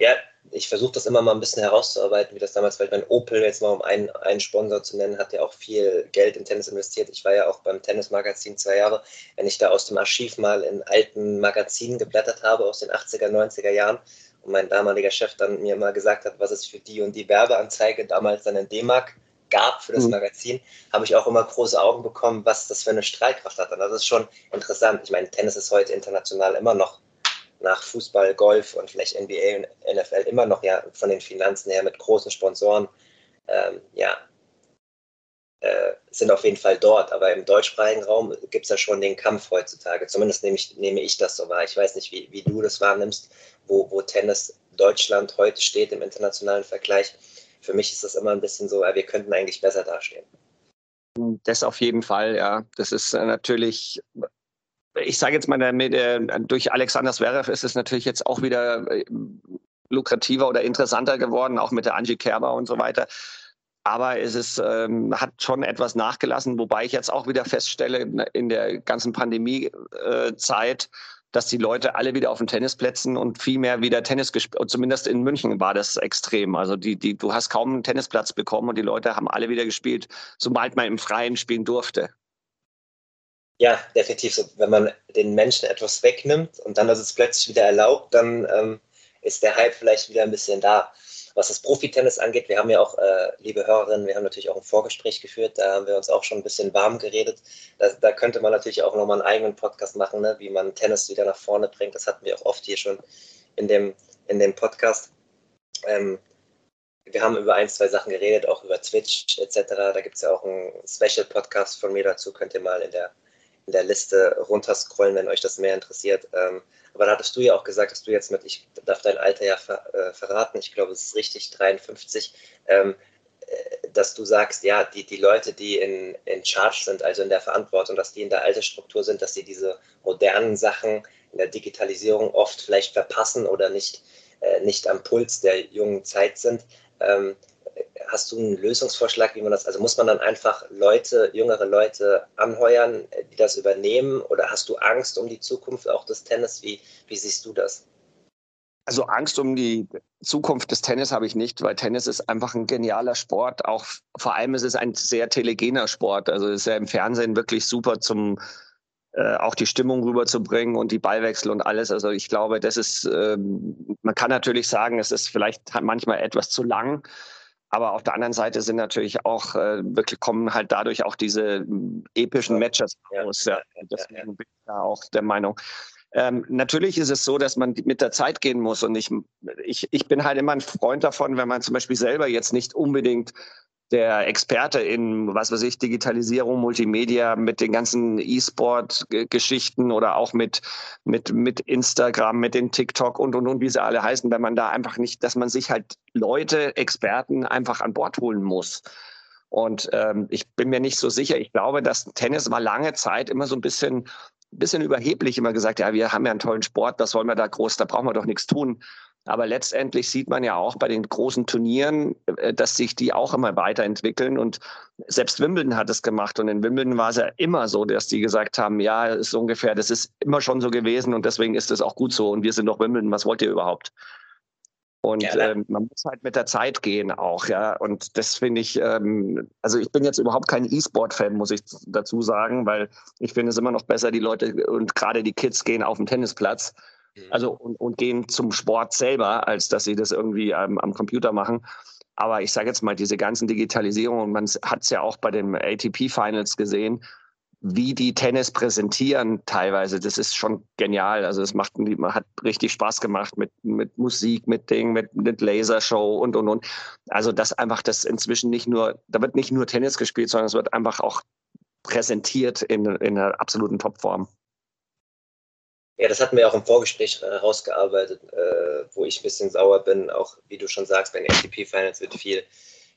Ja, ich versuche das immer mal ein bisschen herauszuarbeiten, wie das damals war. Mein Opel, jetzt mal um einen, einen Sponsor zu nennen, hat ja auch viel Geld in Tennis investiert. Ich war ja auch beim Tennismagazin zwei Jahre. Wenn ich da aus dem Archiv mal in alten Magazinen geblättert habe aus den 80er, 90er Jahren und mein damaliger Chef dann mir mal gesagt hat, was es für die und die Werbeanzeige damals dann in D-Mark gab für das mhm. Magazin, habe ich auch immer große Augen bekommen, was das für eine Strahlkraft hat. Und das ist schon interessant. Ich meine, Tennis ist heute international immer noch nach Fußball, Golf und vielleicht NBA und NFL immer noch ja von den Finanzen her mit großen Sponsoren, ähm, ja, äh, sind auf jeden Fall dort. Aber im deutschsprachigen Raum gibt es ja schon den Kampf heutzutage. Zumindest nehme ich, nehme ich das so wahr. Ich weiß nicht, wie, wie du das wahrnimmst, wo, wo Tennis Deutschland heute steht im internationalen Vergleich. Für mich ist das immer ein bisschen so, wir könnten eigentlich besser dastehen. Das auf jeden Fall, ja. Das ist äh, natürlich ich sage jetzt mal, äh, durch Alexander Zverev ist es natürlich jetzt auch wieder äh, lukrativer oder interessanter geworden, auch mit der Angie Kerber und so weiter. Aber es ist, ähm, hat schon etwas nachgelassen, wobei ich jetzt auch wieder feststelle, in der ganzen Pandemiezeit, dass die Leute alle wieder auf den Tennisplätzen und viel mehr wieder Tennis gespielt. Zumindest in München war das extrem. Also die, die, du hast kaum einen Tennisplatz bekommen und die Leute haben alle wieder gespielt, sobald man im Freien spielen durfte. Ja, definitiv. So, wenn man den Menschen etwas wegnimmt und dann ist es plötzlich wieder erlaubt, dann ähm, ist der Hype vielleicht wieder ein bisschen da. Was das Profitennis angeht, wir haben ja auch, äh, liebe Hörerinnen, wir haben natürlich auch ein Vorgespräch geführt, da haben wir uns auch schon ein bisschen warm geredet. Da, da könnte man natürlich auch nochmal einen eigenen Podcast machen, ne, wie man Tennis wieder nach vorne bringt. Das hatten wir auch oft hier schon in dem, in dem Podcast. Ähm, wir haben über ein, zwei Sachen geredet, auch über Twitch etc. Da gibt es ja auch einen Special-Podcast von mir dazu, könnt ihr mal in der, in der Liste runterscrollen, wenn euch das mehr interessiert. Ähm, aber da hattest du ja auch gesagt, dass du jetzt mit, ich darf dein Alter ja ver, äh, verraten, ich glaube, es ist richtig, 53, ähm, äh, dass du sagst, ja, die, die Leute, die in, in Charge sind, also in der Verantwortung, dass die in der Altersstruktur sind, dass sie diese modernen Sachen in der Digitalisierung oft vielleicht verpassen oder nicht, äh, nicht am Puls der jungen Zeit sind. Ähm, hast du einen Lösungsvorschlag, wie man das, also muss man dann einfach Leute, jüngere Leute anheuern, die das übernehmen oder hast du Angst um die Zukunft auch des Tennis? Wie, wie siehst du das? Also Angst um die Zukunft des Tennis habe ich nicht, weil Tennis ist einfach ein genialer Sport. Auch vor allem ist es ein sehr telegener Sport. Also ist ja im Fernsehen wirklich super zum äh, auch die Stimmung rüberzubringen und die Ballwechsel und alles. Also ich glaube, das ist, ähm, man kann natürlich sagen, es ist vielleicht manchmal etwas zu lang. Aber auf der anderen Seite sind natürlich auch äh, wirklich kommen halt dadurch auch diese hm, epischen Matches raus. Ja, deswegen bin ich da auch der Meinung. Ähm, natürlich ist es so, dass man mit der Zeit gehen muss. Und ich, ich, ich bin halt immer ein Freund davon, wenn man zum Beispiel selber jetzt nicht unbedingt der Experte in, was weiß ich, Digitalisierung, Multimedia mit den ganzen E-Sport-Geschichten oder auch mit, mit, mit Instagram, mit den TikTok und, und, und, wie sie alle heißen, wenn man da einfach nicht, dass man sich halt Leute, Experten einfach an Bord holen muss. Und ähm, ich bin mir nicht so sicher. Ich glaube, dass Tennis war lange Zeit immer so ein bisschen, bisschen überheblich immer gesagt, ja, wir haben ja einen tollen Sport, was wollen wir da groß, da brauchen wir doch nichts tun. Aber letztendlich sieht man ja auch bei den großen Turnieren, äh, dass sich die auch immer weiterentwickeln. Und selbst Wimbledon hat es gemacht. Und in Wimbledon war es ja immer so, dass die gesagt haben, ja, ist ungefähr, das ist immer schon so gewesen und deswegen ist es auch gut so. Und wir sind doch Wimbledon, was wollt ihr überhaupt? Und ja, ähm, man muss halt mit der Zeit gehen auch, ja. Und das finde ich, ähm, also ich bin jetzt überhaupt kein E-Sport-Fan, muss ich dazu sagen, weil ich finde es immer noch besser, die Leute und gerade die Kids gehen auf den Tennisplatz. Also und, und gehen zum Sport selber, als dass sie das irgendwie ähm, am Computer machen. Aber ich sage jetzt mal, diese ganzen Digitalisierungen, man hat es ja auch bei den ATP-Finals gesehen, wie die Tennis präsentieren teilweise, das ist schon genial. Also es macht, hat richtig Spaß gemacht mit, mit Musik, mit Ding, mit, mit Lasershow und, und, und. Also das einfach, das inzwischen nicht nur, da wird nicht nur Tennis gespielt, sondern es wird einfach auch präsentiert in, in einer absoluten Topform. Ja, das hatten wir auch im Vorgespräch herausgearbeitet, äh, wo ich ein bisschen sauer bin. Auch wie du schon sagst, bei den ATP-Finals wird viel,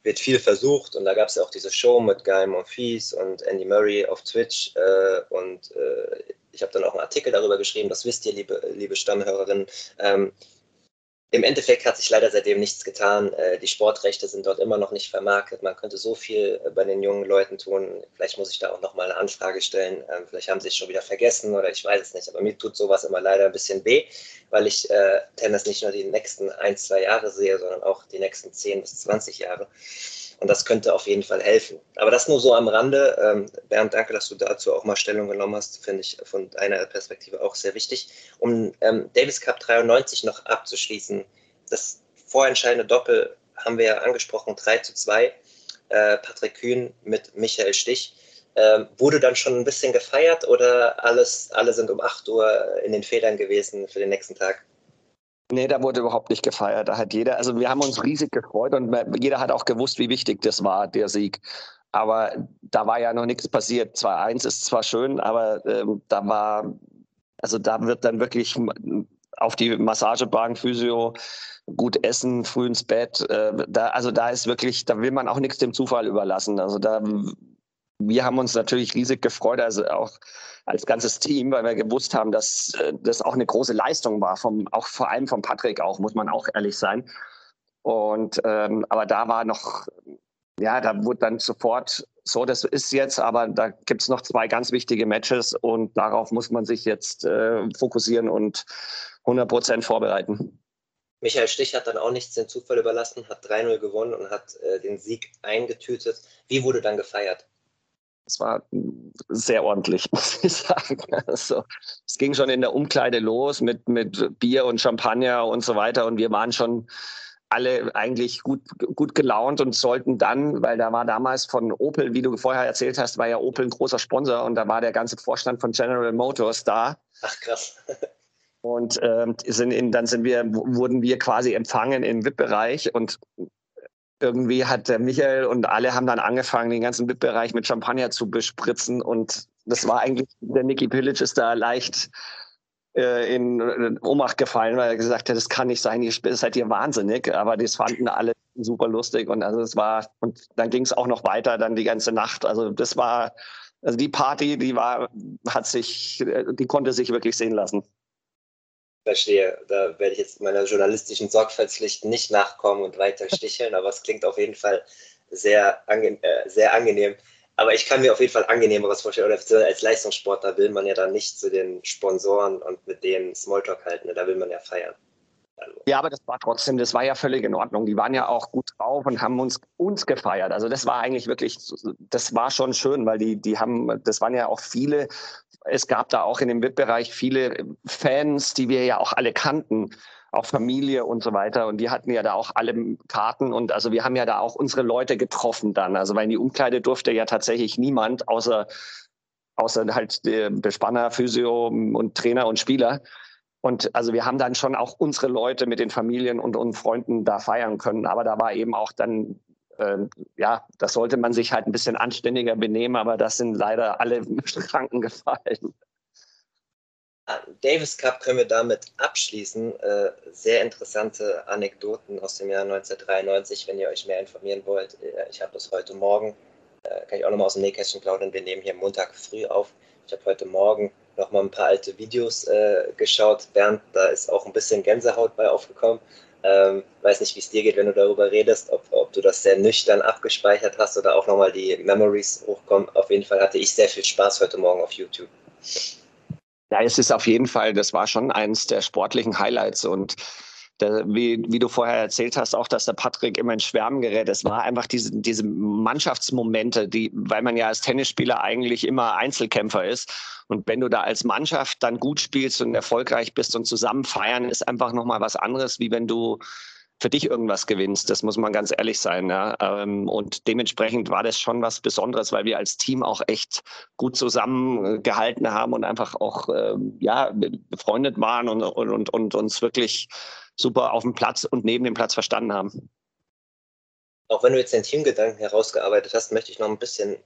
wird viel versucht. Und da gab es ja auch diese Show mit Guy Monfils und Andy Murray auf Twitch. Äh, und äh, ich habe dann auch einen Artikel darüber geschrieben, das wisst ihr, liebe, liebe Stammhörerinnen. Ähm, im Endeffekt hat sich leider seitdem nichts getan. Äh, die Sportrechte sind dort immer noch nicht vermarktet. Man könnte so viel äh, bei den jungen Leuten tun. Vielleicht muss ich da auch noch mal eine Anfrage stellen. Ähm, vielleicht haben sie es schon wieder vergessen oder ich weiß es nicht. Aber mir tut sowas immer leider ein bisschen weh, weil ich äh, Tennis nicht nur die nächsten ein, zwei Jahre sehe, sondern auch die nächsten zehn bis zwanzig Jahre. Und das könnte auf jeden Fall helfen. Aber das nur so am Rande. Ähm, Bernd, danke, dass du dazu auch mal Stellung genommen hast. Finde ich von deiner Perspektive auch sehr wichtig. Um ähm, Davis Cup 93 noch abzuschließen, das vorentscheidende Doppel haben wir ja angesprochen, 3 zu 2. Äh, Patrick Kühn mit Michael Stich. Ähm, wurde dann schon ein bisschen gefeiert oder alles, alle sind um 8 Uhr in den Federn gewesen für den nächsten Tag? Nee, da wurde überhaupt nicht gefeiert. Da hat jeder, also wir haben uns riesig gefreut und jeder hat auch gewusst, wie wichtig das war, der Sieg. Aber da war ja noch nichts passiert. 2-1 ist zwar schön, aber ähm, da war, also da wird dann wirklich auf die Massagebank, Physio, gut essen, früh ins Bett. Äh, da, also da ist wirklich, da will man auch nichts dem Zufall überlassen. Also da wir haben uns natürlich riesig gefreut, also auch als ganzes Team, weil wir gewusst haben, dass äh, das auch eine große Leistung war, vom, auch vor allem von Patrick auch, muss man auch ehrlich sein. Und ähm, aber da war noch, ja, da wurde dann sofort so, das ist jetzt, aber da gibt es noch zwei ganz wichtige Matches und darauf muss man sich jetzt äh, fokussieren und 100 Prozent vorbereiten. Michael Stich hat dann auch nichts den Zufall überlassen, hat 3-0 gewonnen und hat äh, den Sieg eingetütet. Wie wurde dann gefeiert? Es war sehr ordentlich, (laughs) muss ich sagen. Also, es ging schon in der Umkleide los mit, mit Bier und Champagner und so weiter. Und wir waren schon alle eigentlich gut, gut gelaunt und sollten dann, weil da war damals von Opel, wie du vorher erzählt hast, war ja Opel ein großer Sponsor und da war der ganze Vorstand von General Motors da. Ach krass. Und ähm, sind in, dann sind wir, wurden wir quasi empfangen im VIP-Bereich und irgendwie hat der Michael und alle haben dann angefangen, den ganzen VIP-Bereich mit Champagner zu bespritzen und das war eigentlich, der Nicky Pillage ist da leicht äh, in, in Ohnmacht gefallen, weil er gesagt hat, das kann nicht sein, ihr seid ihr wahnsinnig. Aber das fanden alle super lustig und also es war, und dann ging es auch noch weiter, dann die ganze Nacht. Also das war, also die Party, die war, hat sich, die konnte sich wirklich sehen lassen. Verstehe. Da werde ich jetzt meiner journalistischen Sorgfaltspflicht nicht nachkommen und weiter sticheln, aber es klingt auf jeden Fall sehr, ange äh, sehr angenehm. Aber ich kann mir auf jeden Fall angenehmeres vorstellen. Oder als Leistungssportler will man ja dann nicht zu den Sponsoren und mit denen Smalltalk halten. Da will man ja feiern. Also. Ja, aber das war trotzdem, das war ja völlig in Ordnung. Die waren ja auch gut drauf und haben uns, uns gefeiert. Also das war eigentlich wirklich, das war schon schön, weil die, die haben, das waren ja auch viele, es gab da auch in dem VIP-Bereich viele Fans, die wir ja auch alle kannten auch Familie und so weiter. Und die hatten ja da auch alle Karten und also wir haben ja da auch unsere Leute getroffen dann. Also weil in die Umkleide durfte ja tatsächlich niemand außer außer halt der Bespanner, Physio und Trainer und Spieler. Und also wir haben dann schon auch unsere Leute mit den Familien und, und Freunden da feiern können. Aber da war eben auch dann, äh, ja, das sollte man sich halt ein bisschen anständiger benehmen, aber das sind leider alle (laughs) Schranken gefallen. Davis Cup können wir damit abschließen. Äh, sehr interessante Anekdoten aus dem Jahr 1993, wenn ihr euch mehr informieren wollt. Äh, ich habe das heute Morgen, äh, kann ich auch nochmal aus dem Nähkästchen plaudern. Wir nehmen hier Montag früh auf. Ich habe heute Morgen nochmal ein paar alte Videos äh, geschaut. Bernd, da ist auch ein bisschen Gänsehaut bei aufgekommen. Ähm, weiß nicht, wie es dir geht, wenn du darüber redest, ob, ob du das sehr nüchtern abgespeichert hast oder auch nochmal die Memories hochkommen. Auf jeden Fall hatte ich sehr viel Spaß heute Morgen auf YouTube. Ja, es ist auf jeden Fall, das war schon eines der sportlichen Highlights und der, wie, wie, du vorher erzählt hast, auch, dass der Patrick immer in Schwärmen gerät. Es war einfach diese, diese Mannschaftsmomente, die, weil man ja als Tennisspieler eigentlich immer Einzelkämpfer ist. Und wenn du da als Mannschaft dann gut spielst und erfolgreich bist und zusammen feiern, ist einfach nochmal was anderes, wie wenn du für dich irgendwas gewinnst. Das muss man ganz ehrlich sein. Ja. Ähm, und dementsprechend war das schon was Besonderes, weil wir als Team auch echt gut zusammengehalten haben und einfach auch ähm, ja, befreundet waren und, und, und uns wirklich super auf dem Platz und neben dem Platz verstanden haben. Auch wenn du jetzt den Teamgedanken herausgearbeitet hast, möchte ich noch ein bisschen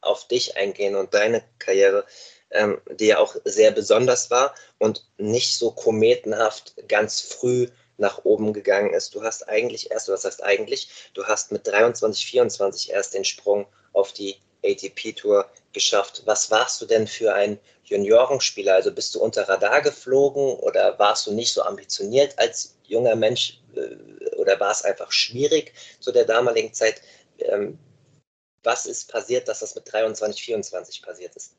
auf dich eingehen und deine Karriere, ähm, die ja auch sehr besonders war und nicht so kometenhaft ganz früh nach oben gegangen ist. Du hast eigentlich erst, was heißt eigentlich, du hast mit 23, 24 erst den Sprung auf die ATP-Tour geschafft. Was warst du denn für ein Juniorenspieler? Also bist du unter Radar geflogen oder warst du nicht so ambitioniert als junger Mensch äh, oder war es einfach schwierig zu der damaligen Zeit? Ähm, was ist passiert, dass das mit 23, 24 passiert ist?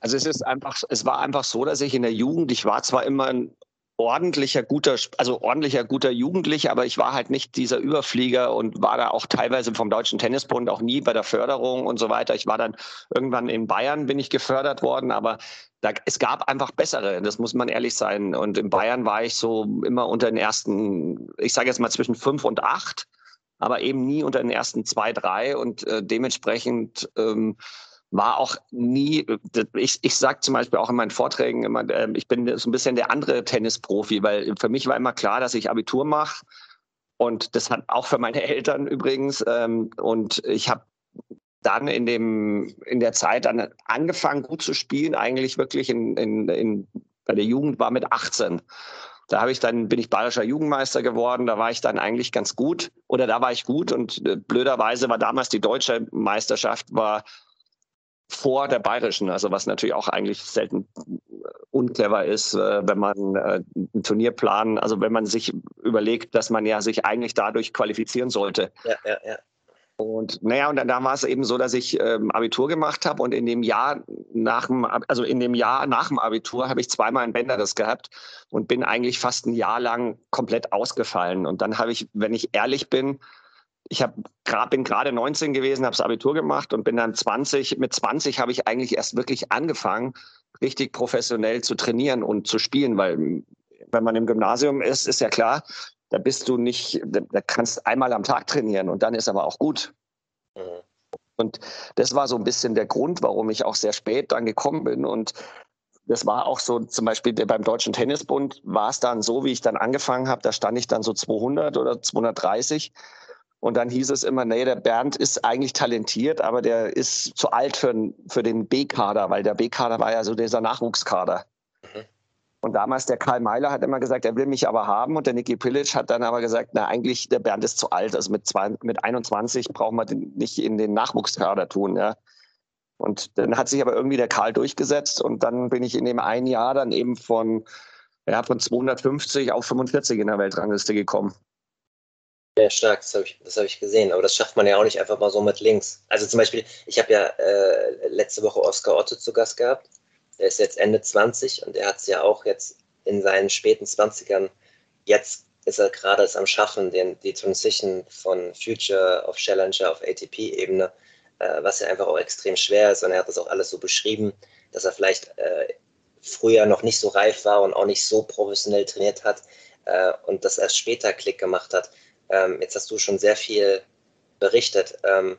Also es ist einfach, es war einfach so, dass ich in der Jugend, ich war zwar immer ein ordentlicher, guter, also ordentlicher, guter Jugendlicher, aber ich war halt nicht dieser Überflieger und war da auch teilweise vom Deutschen Tennisbund auch nie bei der Förderung und so weiter. Ich war dann irgendwann in Bayern bin ich gefördert worden, aber da, es gab einfach bessere, das muss man ehrlich sein. Und in Bayern war ich so immer unter den ersten, ich sage jetzt mal zwischen fünf und acht, aber eben nie unter den ersten zwei, drei und äh, dementsprechend ähm, war auch nie, ich, ich sage zum Beispiel auch in meinen Vorträgen immer, ähm, ich bin so ein bisschen der andere Tennisprofi, weil für mich war immer klar, dass ich Abitur mache. Und das hat auch für meine (laughs) Eltern übrigens. Ähm, und ich habe dann in, dem, in der Zeit dann angefangen, gut zu spielen, eigentlich wirklich in, in, in, bei der Jugend war mit 18. Da habe ich dann, bin ich bayerischer Jugendmeister geworden, da war ich dann eigentlich ganz gut oder da war ich gut und äh, blöderweise war damals die deutsche Meisterschaft war vor der bayerischen, also was natürlich auch eigentlich selten unclever ist, äh, wenn man äh, ein Turnierplan, also wenn man sich überlegt, dass man ja sich eigentlich dadurch qualifizieren sollte. Ja, ja, ja. Und naja, und dann, dann war es eben so, dass ich ähm, Abitur gemacht habe und in dem Jahr nach dem, also in dem Jahr nach dem Abitur habe ich zweimal ein Bänderriss gehabt und bin eigentlich fast ein Jahr lang komplett ausgefallen. Und dann habe ich, wenn ich ehrlich bin, ich hab, grad, bin gerade 19 gewesen, habe das Abitur gemacht und bin dann 20. Mit 20 habe ich eigentlich erst wirklich angefangen, richtig professionell zu trainieren und zu spielen, weil wenn man im Gymnasium ist, ist ja klar, da bist du nicht, da kannst einmal am Tag trainieren und dann ist aber auch gut. Mhm. Und das war so ein bisschen der Grund, warum ich auch sehr spät dann gekommen bin. Und das war auch so, zum Beispiel beim Deutschen Tennisbund war es dann so, wie ich dann angefangen habe, da stand ich dann so 200 oder 230 und dann hieß es immer, nee, der Bernd ist eigentlich talentiert, aber der ist zu alt für, für den B-Kader, weil der B-Kader war ja so dieser Nachwuchskader. Mhm. Und damals der Karl Meiler hat immer gesagt, er will mich aber haben. Und der Niki Pilic hat dann aber gesagt, na, eigentlich der Bernd ist zu alt. Also mit, zwei, mit 21 brauchen wir den nicht in den Nachwuchskader tun. Ja. Und dann hat sich aber irgendwie der Karl durchgesetzt. Und dann bin ich in dem einen Jahr dann eben von, ja, von 250 auf 45 in der Weltrangliste gekommen. Ja, stark, das habe ich, hab ich gesehen. Aber das schafft man ja auch nicht einfach mal so mit links. Also zum Beispiel, ich habe ja äh, letzte Woche Oskar Otto zu Gast gehabt. Der ist jetzt Ende 20 und er hat es ja auch jetzt in seinen späten 20ern, jetzt ist er gerade am Schaffen, den, die Transition von Future auf Challenger auf ATP-Ebene, äh, was ja einfach auch extrem schwer ist. Und er hat das auch alles so beschrieben, dass er vielleicht äh, früher noch nicht so reif war und auch nicht so professionell trainiert hat äh, und das erst später Klick gemacht hat. Ähm, jetzt hast du schon sehr viel berichtet. Ähm,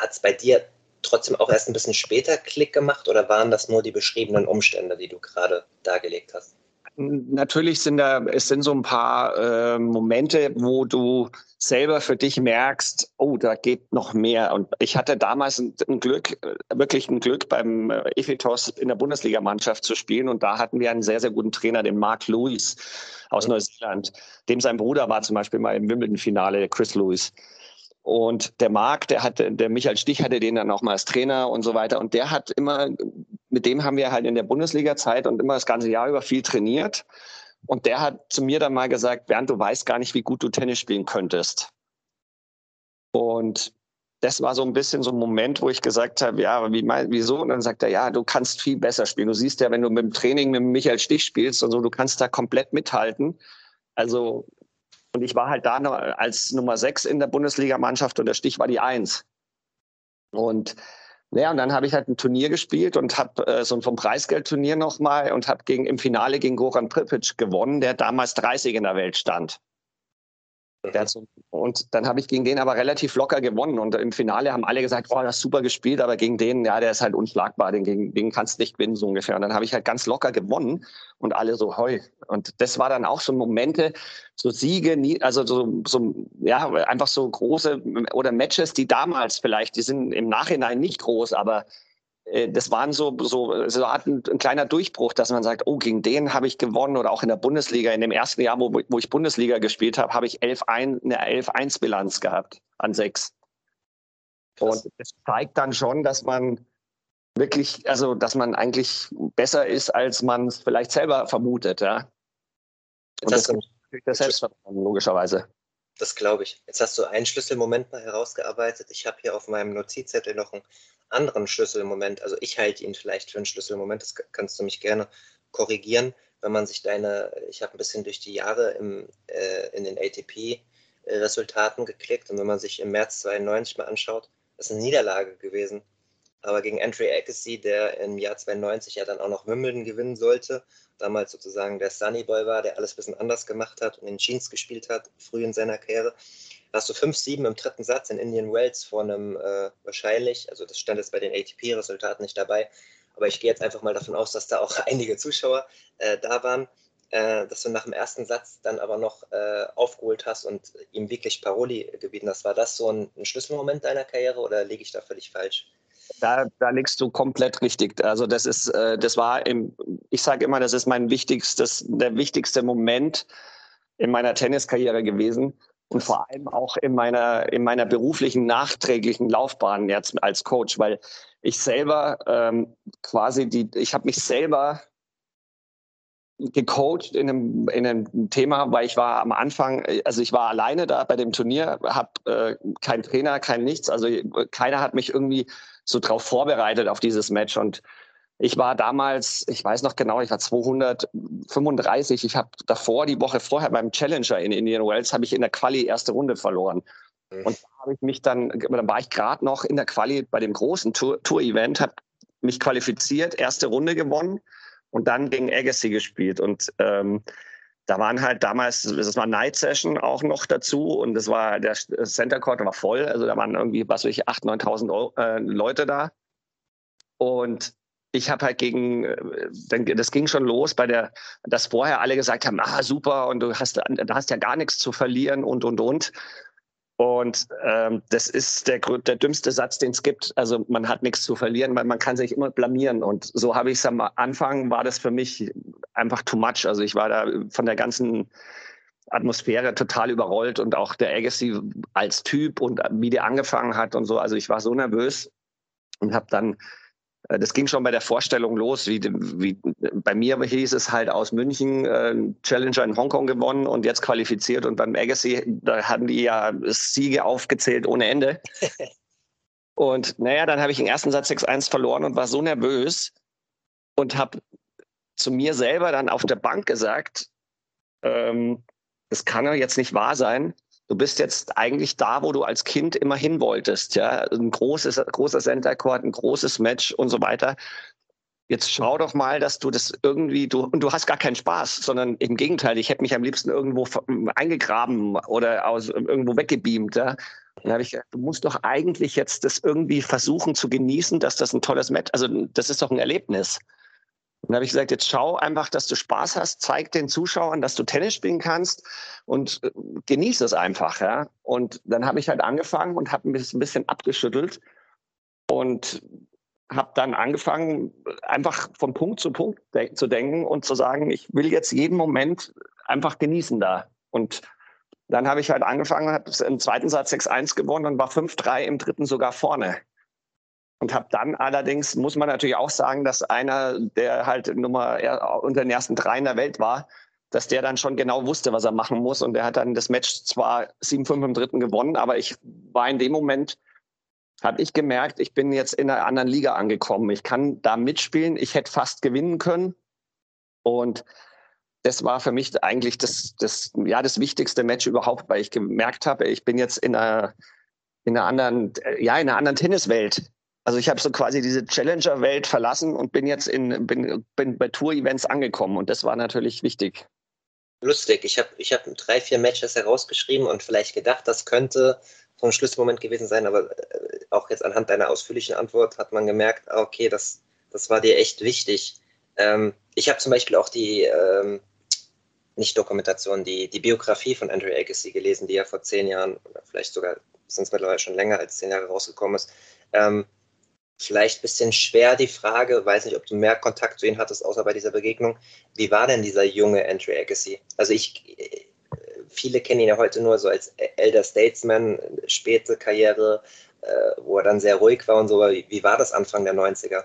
Hat es bei dir trotzdem auch erst ein bisschen später Klick gemacht oder waren das nur die beschriebenen Umstände, die du gerade dargelegt hast? Natürlich sind da, es sind so ein paar äh, Momente, wo du selber für dich merkst, oh, da geht noch mehr. Und ich hatte damals ein, ein Glück, wirklich ein Glück beim äh, Ephitos in der Bundesligamannschaft zu spielen. Und da hatten wir einen sehr, sehr guten Trainer, den Mark Lewis aus. Neuseeland. Dem sein Bruder war zum Beispiel mal im Wimbledon-Finale, Chris Lewis. Und der Marc, der hatte, der Michael Stich hatte den dann auch mal als Trainer und so weiter. Und der hat immer, mit dem haben wir halt in der Bundesliga-Zeit und immer das ganze Jahr über viel trainiert. Und der hat zu mir dann mal gesagt, Bernd, du weißt gar nicht, wie gut du Tennis spielen könntest. Und das war so ein bisschen so ein Moment, wo ich gesagt habe, ja, wie, wieso? Und dann sagt er, ja, du kannst viel besser spielen. Du siehst ja, wenn du mit dem Training mit Michael Stich spielst und so, du kannst da komplett mithalten. Also und ich war halt da als Nummer sechs in der Bundesligamannschaft und der Stich war die Eins. Und naja, und dann habe ich halt ein Turnier gespielt und habe äh, so ein vom Preisgeldturnier nochmal und habe gegen im Finale gegen Goran Pripic gewonnen, der damals 30 in der Welt stand. So, und dann habe ich gegen den aber relativ locker gewonnen. Und im Finale haben alle gesagt, oh, das ist super gespielt, aber gegen den, ja, der ist halt unschlagbar, den, gegen den kannst du nicht gewinnen, so ungefähr. Und dann habe ich halt ganz locker gewonnen und alle so, heu. Und das war dann auch so Momente, so Siege, also so, so, ja, einfach so große oder Matches, die damals vielleicht, die sind im Nachhinein nicht groß, aber das waren so, so, so ein, ein, kleiner Durchbruch, dass man sagt, oh, gegen den habe ich gewonnen oder auch in der Bundesliga. In dem ersten Jahr, wo, wo ich Bundesliga gespielt habe, habe ich 11 ein, eine 11-1-Bilanz gehabt an sechs. Und das zeigt dann schon, dass man wirklich, also dass man eigentlich besser ist, als man es vielleicht selber vermutet, ja. Und das, das ist das Selbstvertrauen, logischerweise. Das glaube ich. Jetzt hast du einen Schlüsselmoment mal herausgearbeitet. Ich habe hier auf meinem Notizzettel noch einen anderen Schlüsselmoment. Also ich halte ihn vielleicht für einen Schlüsselmoment. Das kannst du mich gerne korrigieren, wenn man sich deine, ich habe ein bisschen durch die Jahre im, äh, in den ATP-Resultaten geklickt und wenn man sich im März 92 mal anschaut, ist eine Niederlage gewesen. Aber gegen Andre Agassi, der im Jahr 92 ja dann auch noch Wimbledon gewinnen sollte, damals sozusagen der Sunnyboy war, der alles ein bisschen anders gemacht hat und in Jeans gespielt hat, früh in seiner Karriere. Da hast du 5-7 im dritten Satz in Indian Wells vor einem äh, wahrscheinlich, also das stand jetzt bei den ATP-Resultaten nicht dabei, aber ich gehe jetzt einfach mal davon aus, dass da auch (laughs) einige Zuschauer äh, da waren, äh, dass du nach dem ersten Satz dann aber noch äh, aufgeholt hast und ihm wirklich Paroli gebieten hast. War das so ein, ein Schlüsselmoment deiner Karriere oder liege ich da völlig falsch? Da, da liegst du komplett richtig. Also das ist, äh, das war im, ich sage immer, das ist mein wichtigstes, der wichtigste Moment in meiner Tenniskarriere gewesen. Und vor allem auch in meiner, in meiner beruflichen, nachträglichen Laufbahn jetzt als Coach, weil ich selber ähm, quasi die, ich habe mich selber gecoacht in einem, in einem Thema, weil ich war am Anfang, also ich war alleine da bei dem Turnier, habe äh, keinen Trainer, kein nichts, also keiner hat mich irgendwie so drauf vorbereitet auf dieses Match. Und ich war damals, ich weiß noch genau, ich war 235. Ich habe davor, die Woche vorher beim Challenger in Indian Wells, habe ich in der Quali erste Runde verloren. Mhm. Und da habe ich mich dann, dann war ich gerade noch in der Quali bei dem großen Tour-Event, habe mich qualifiziert, erste Runde gewonnen und dann gegen Agassi gespielt. Und ähm, da waren halt damals, das war Night Session auch noch dazu und das war, der Center Court war voll. Also da waren irgendwie, was weiß ich, 8.000, 9.000 äh, Leute da. Und ich habe halt gegen, äh, das ging schon los bei der, dass vorher alle gesagt haben, ah super und du hast, du hast ja gar nichts zu verlieren und und und. Und ähm, das ist der, der dümmste Satz, den es gibt. Also man hat nichts zu verlieren, weil man kann sich immer blamieren. Und so habe ich es am Anfang, war das für mich einfach too much. Also ich war da von der ganzen Atmosphäre total überrollt und auch der Agassi als Typ und wie der angefangen hat und so. Also ich war so nervös und habe dann das ging schon bei der Vorstellung los, wie, wie bei mir hieß es halt aus München äh, Challenger in Hongkong gewonnen und jetzt qualifiziert und beim Agassi, da hatten die ja Siege aufgezählt ohne Ende. (laughs) und naja, dann habe ich den ersten Satz 6-1 verloren und war so nervös und habe zu mir selber dann auf der Bank gesagt, ähm, das kann doch jetzt nicht wahr sein. Du bist jetzt eigentlich da, wo du als Kind immer hin wolltest. Ja, ein großes, großer Center Court, ein großes Match und so weiter. Jetzt schau doch mal, dass du das irgendwie, du, und du hast gar keinen Spaß, sondern im Gegenteil, ich hätte mich am liebsten irgendwo eingegraben oder aus, irgendwo weggebeamt. Ja. Dann habe ich gedacht, du musst doch eigentlich jetzt das irgendwie versuchen zu genießen, dass das ein tolles Match, also das ist doch ein Erlebnis. Und dann habe ich gesagt, jetzt schau einfach, dass du Spaß hast, zeig den Zuschauern, dass du Tennis spielen kannst und äh, genieß es einfach. Ja? Und dann habe ich halt angefangen und habe ein bisschen abgeschüttelt und habe dann angefangen, einfach von Punkt zu Punkt de zu denken und zu sagen, ich will jetzt jeden Moment einfach genießen da. Und dann habe ich halt angefangen, habe im zweiten Satz 6-1 gewonnen und war 5-3 im dritten sogar vorne. Und habe dann allerdings, muss man natürlich auch sagen, dass einer, der halt Nummer unter den ersten drei in der Welt war, dass der dann schon genau wusste, was er machen muss. Und der hat dann das Match zwar 7-5 im dritten gewonnen, aber ich war in dem Moment, habe ich gemerkt, ich bin jetzt in einer anderen Liga angekommen. Ich kann da mitspielen. Ich hätte fast gewinnen können. Und das war für mich eigentlich das, das, ja, das wichtigste Match überhaupt, weil ich gemerkt habe, ich bin jetzt in einer, in einer anderen, ja, in einer anderen Tenniswelt. Also ich habe so quasi diese Challenger-Welt verlassen und bin jetzt in, bin, bin bei Tour-Events angekommen und das war natürlich wichtig. Lustig, ich habe ich hab drei, vier Matches herausgeschrieben und vielleicht gedacht, das könnte so ein Schlüsselmoment gewesen sein, aber äh, auch jetzt anhand deiner ausführlichen Antwort hat man gemerkt, ah, okay, das, das war dir echt wichtig. Ähm, ich habe zum Beispiel auch die, ähm, nicht Dokumentation, die, die Biografie von Andrew Agassi gelesen, die ja vor zehn Jahren, oder vielleicht sogar sind es mittlerweile schon länger als zehn Jahre rausgekommen ist. Ähm, vielleicht ein bisschen schwer die Frage, weiß nicht, ob du mehr Kontakt zu ihm hattest, außer bei dieser Begegnung. Wie war denn dieser junge Andrew Agassi? Also ich, viele kennen ihn ja heute nur so als Elder Statesman, späte Karriere, äh, wo er dann sehr ruhig war und so. Wie war das Anfang der 90er?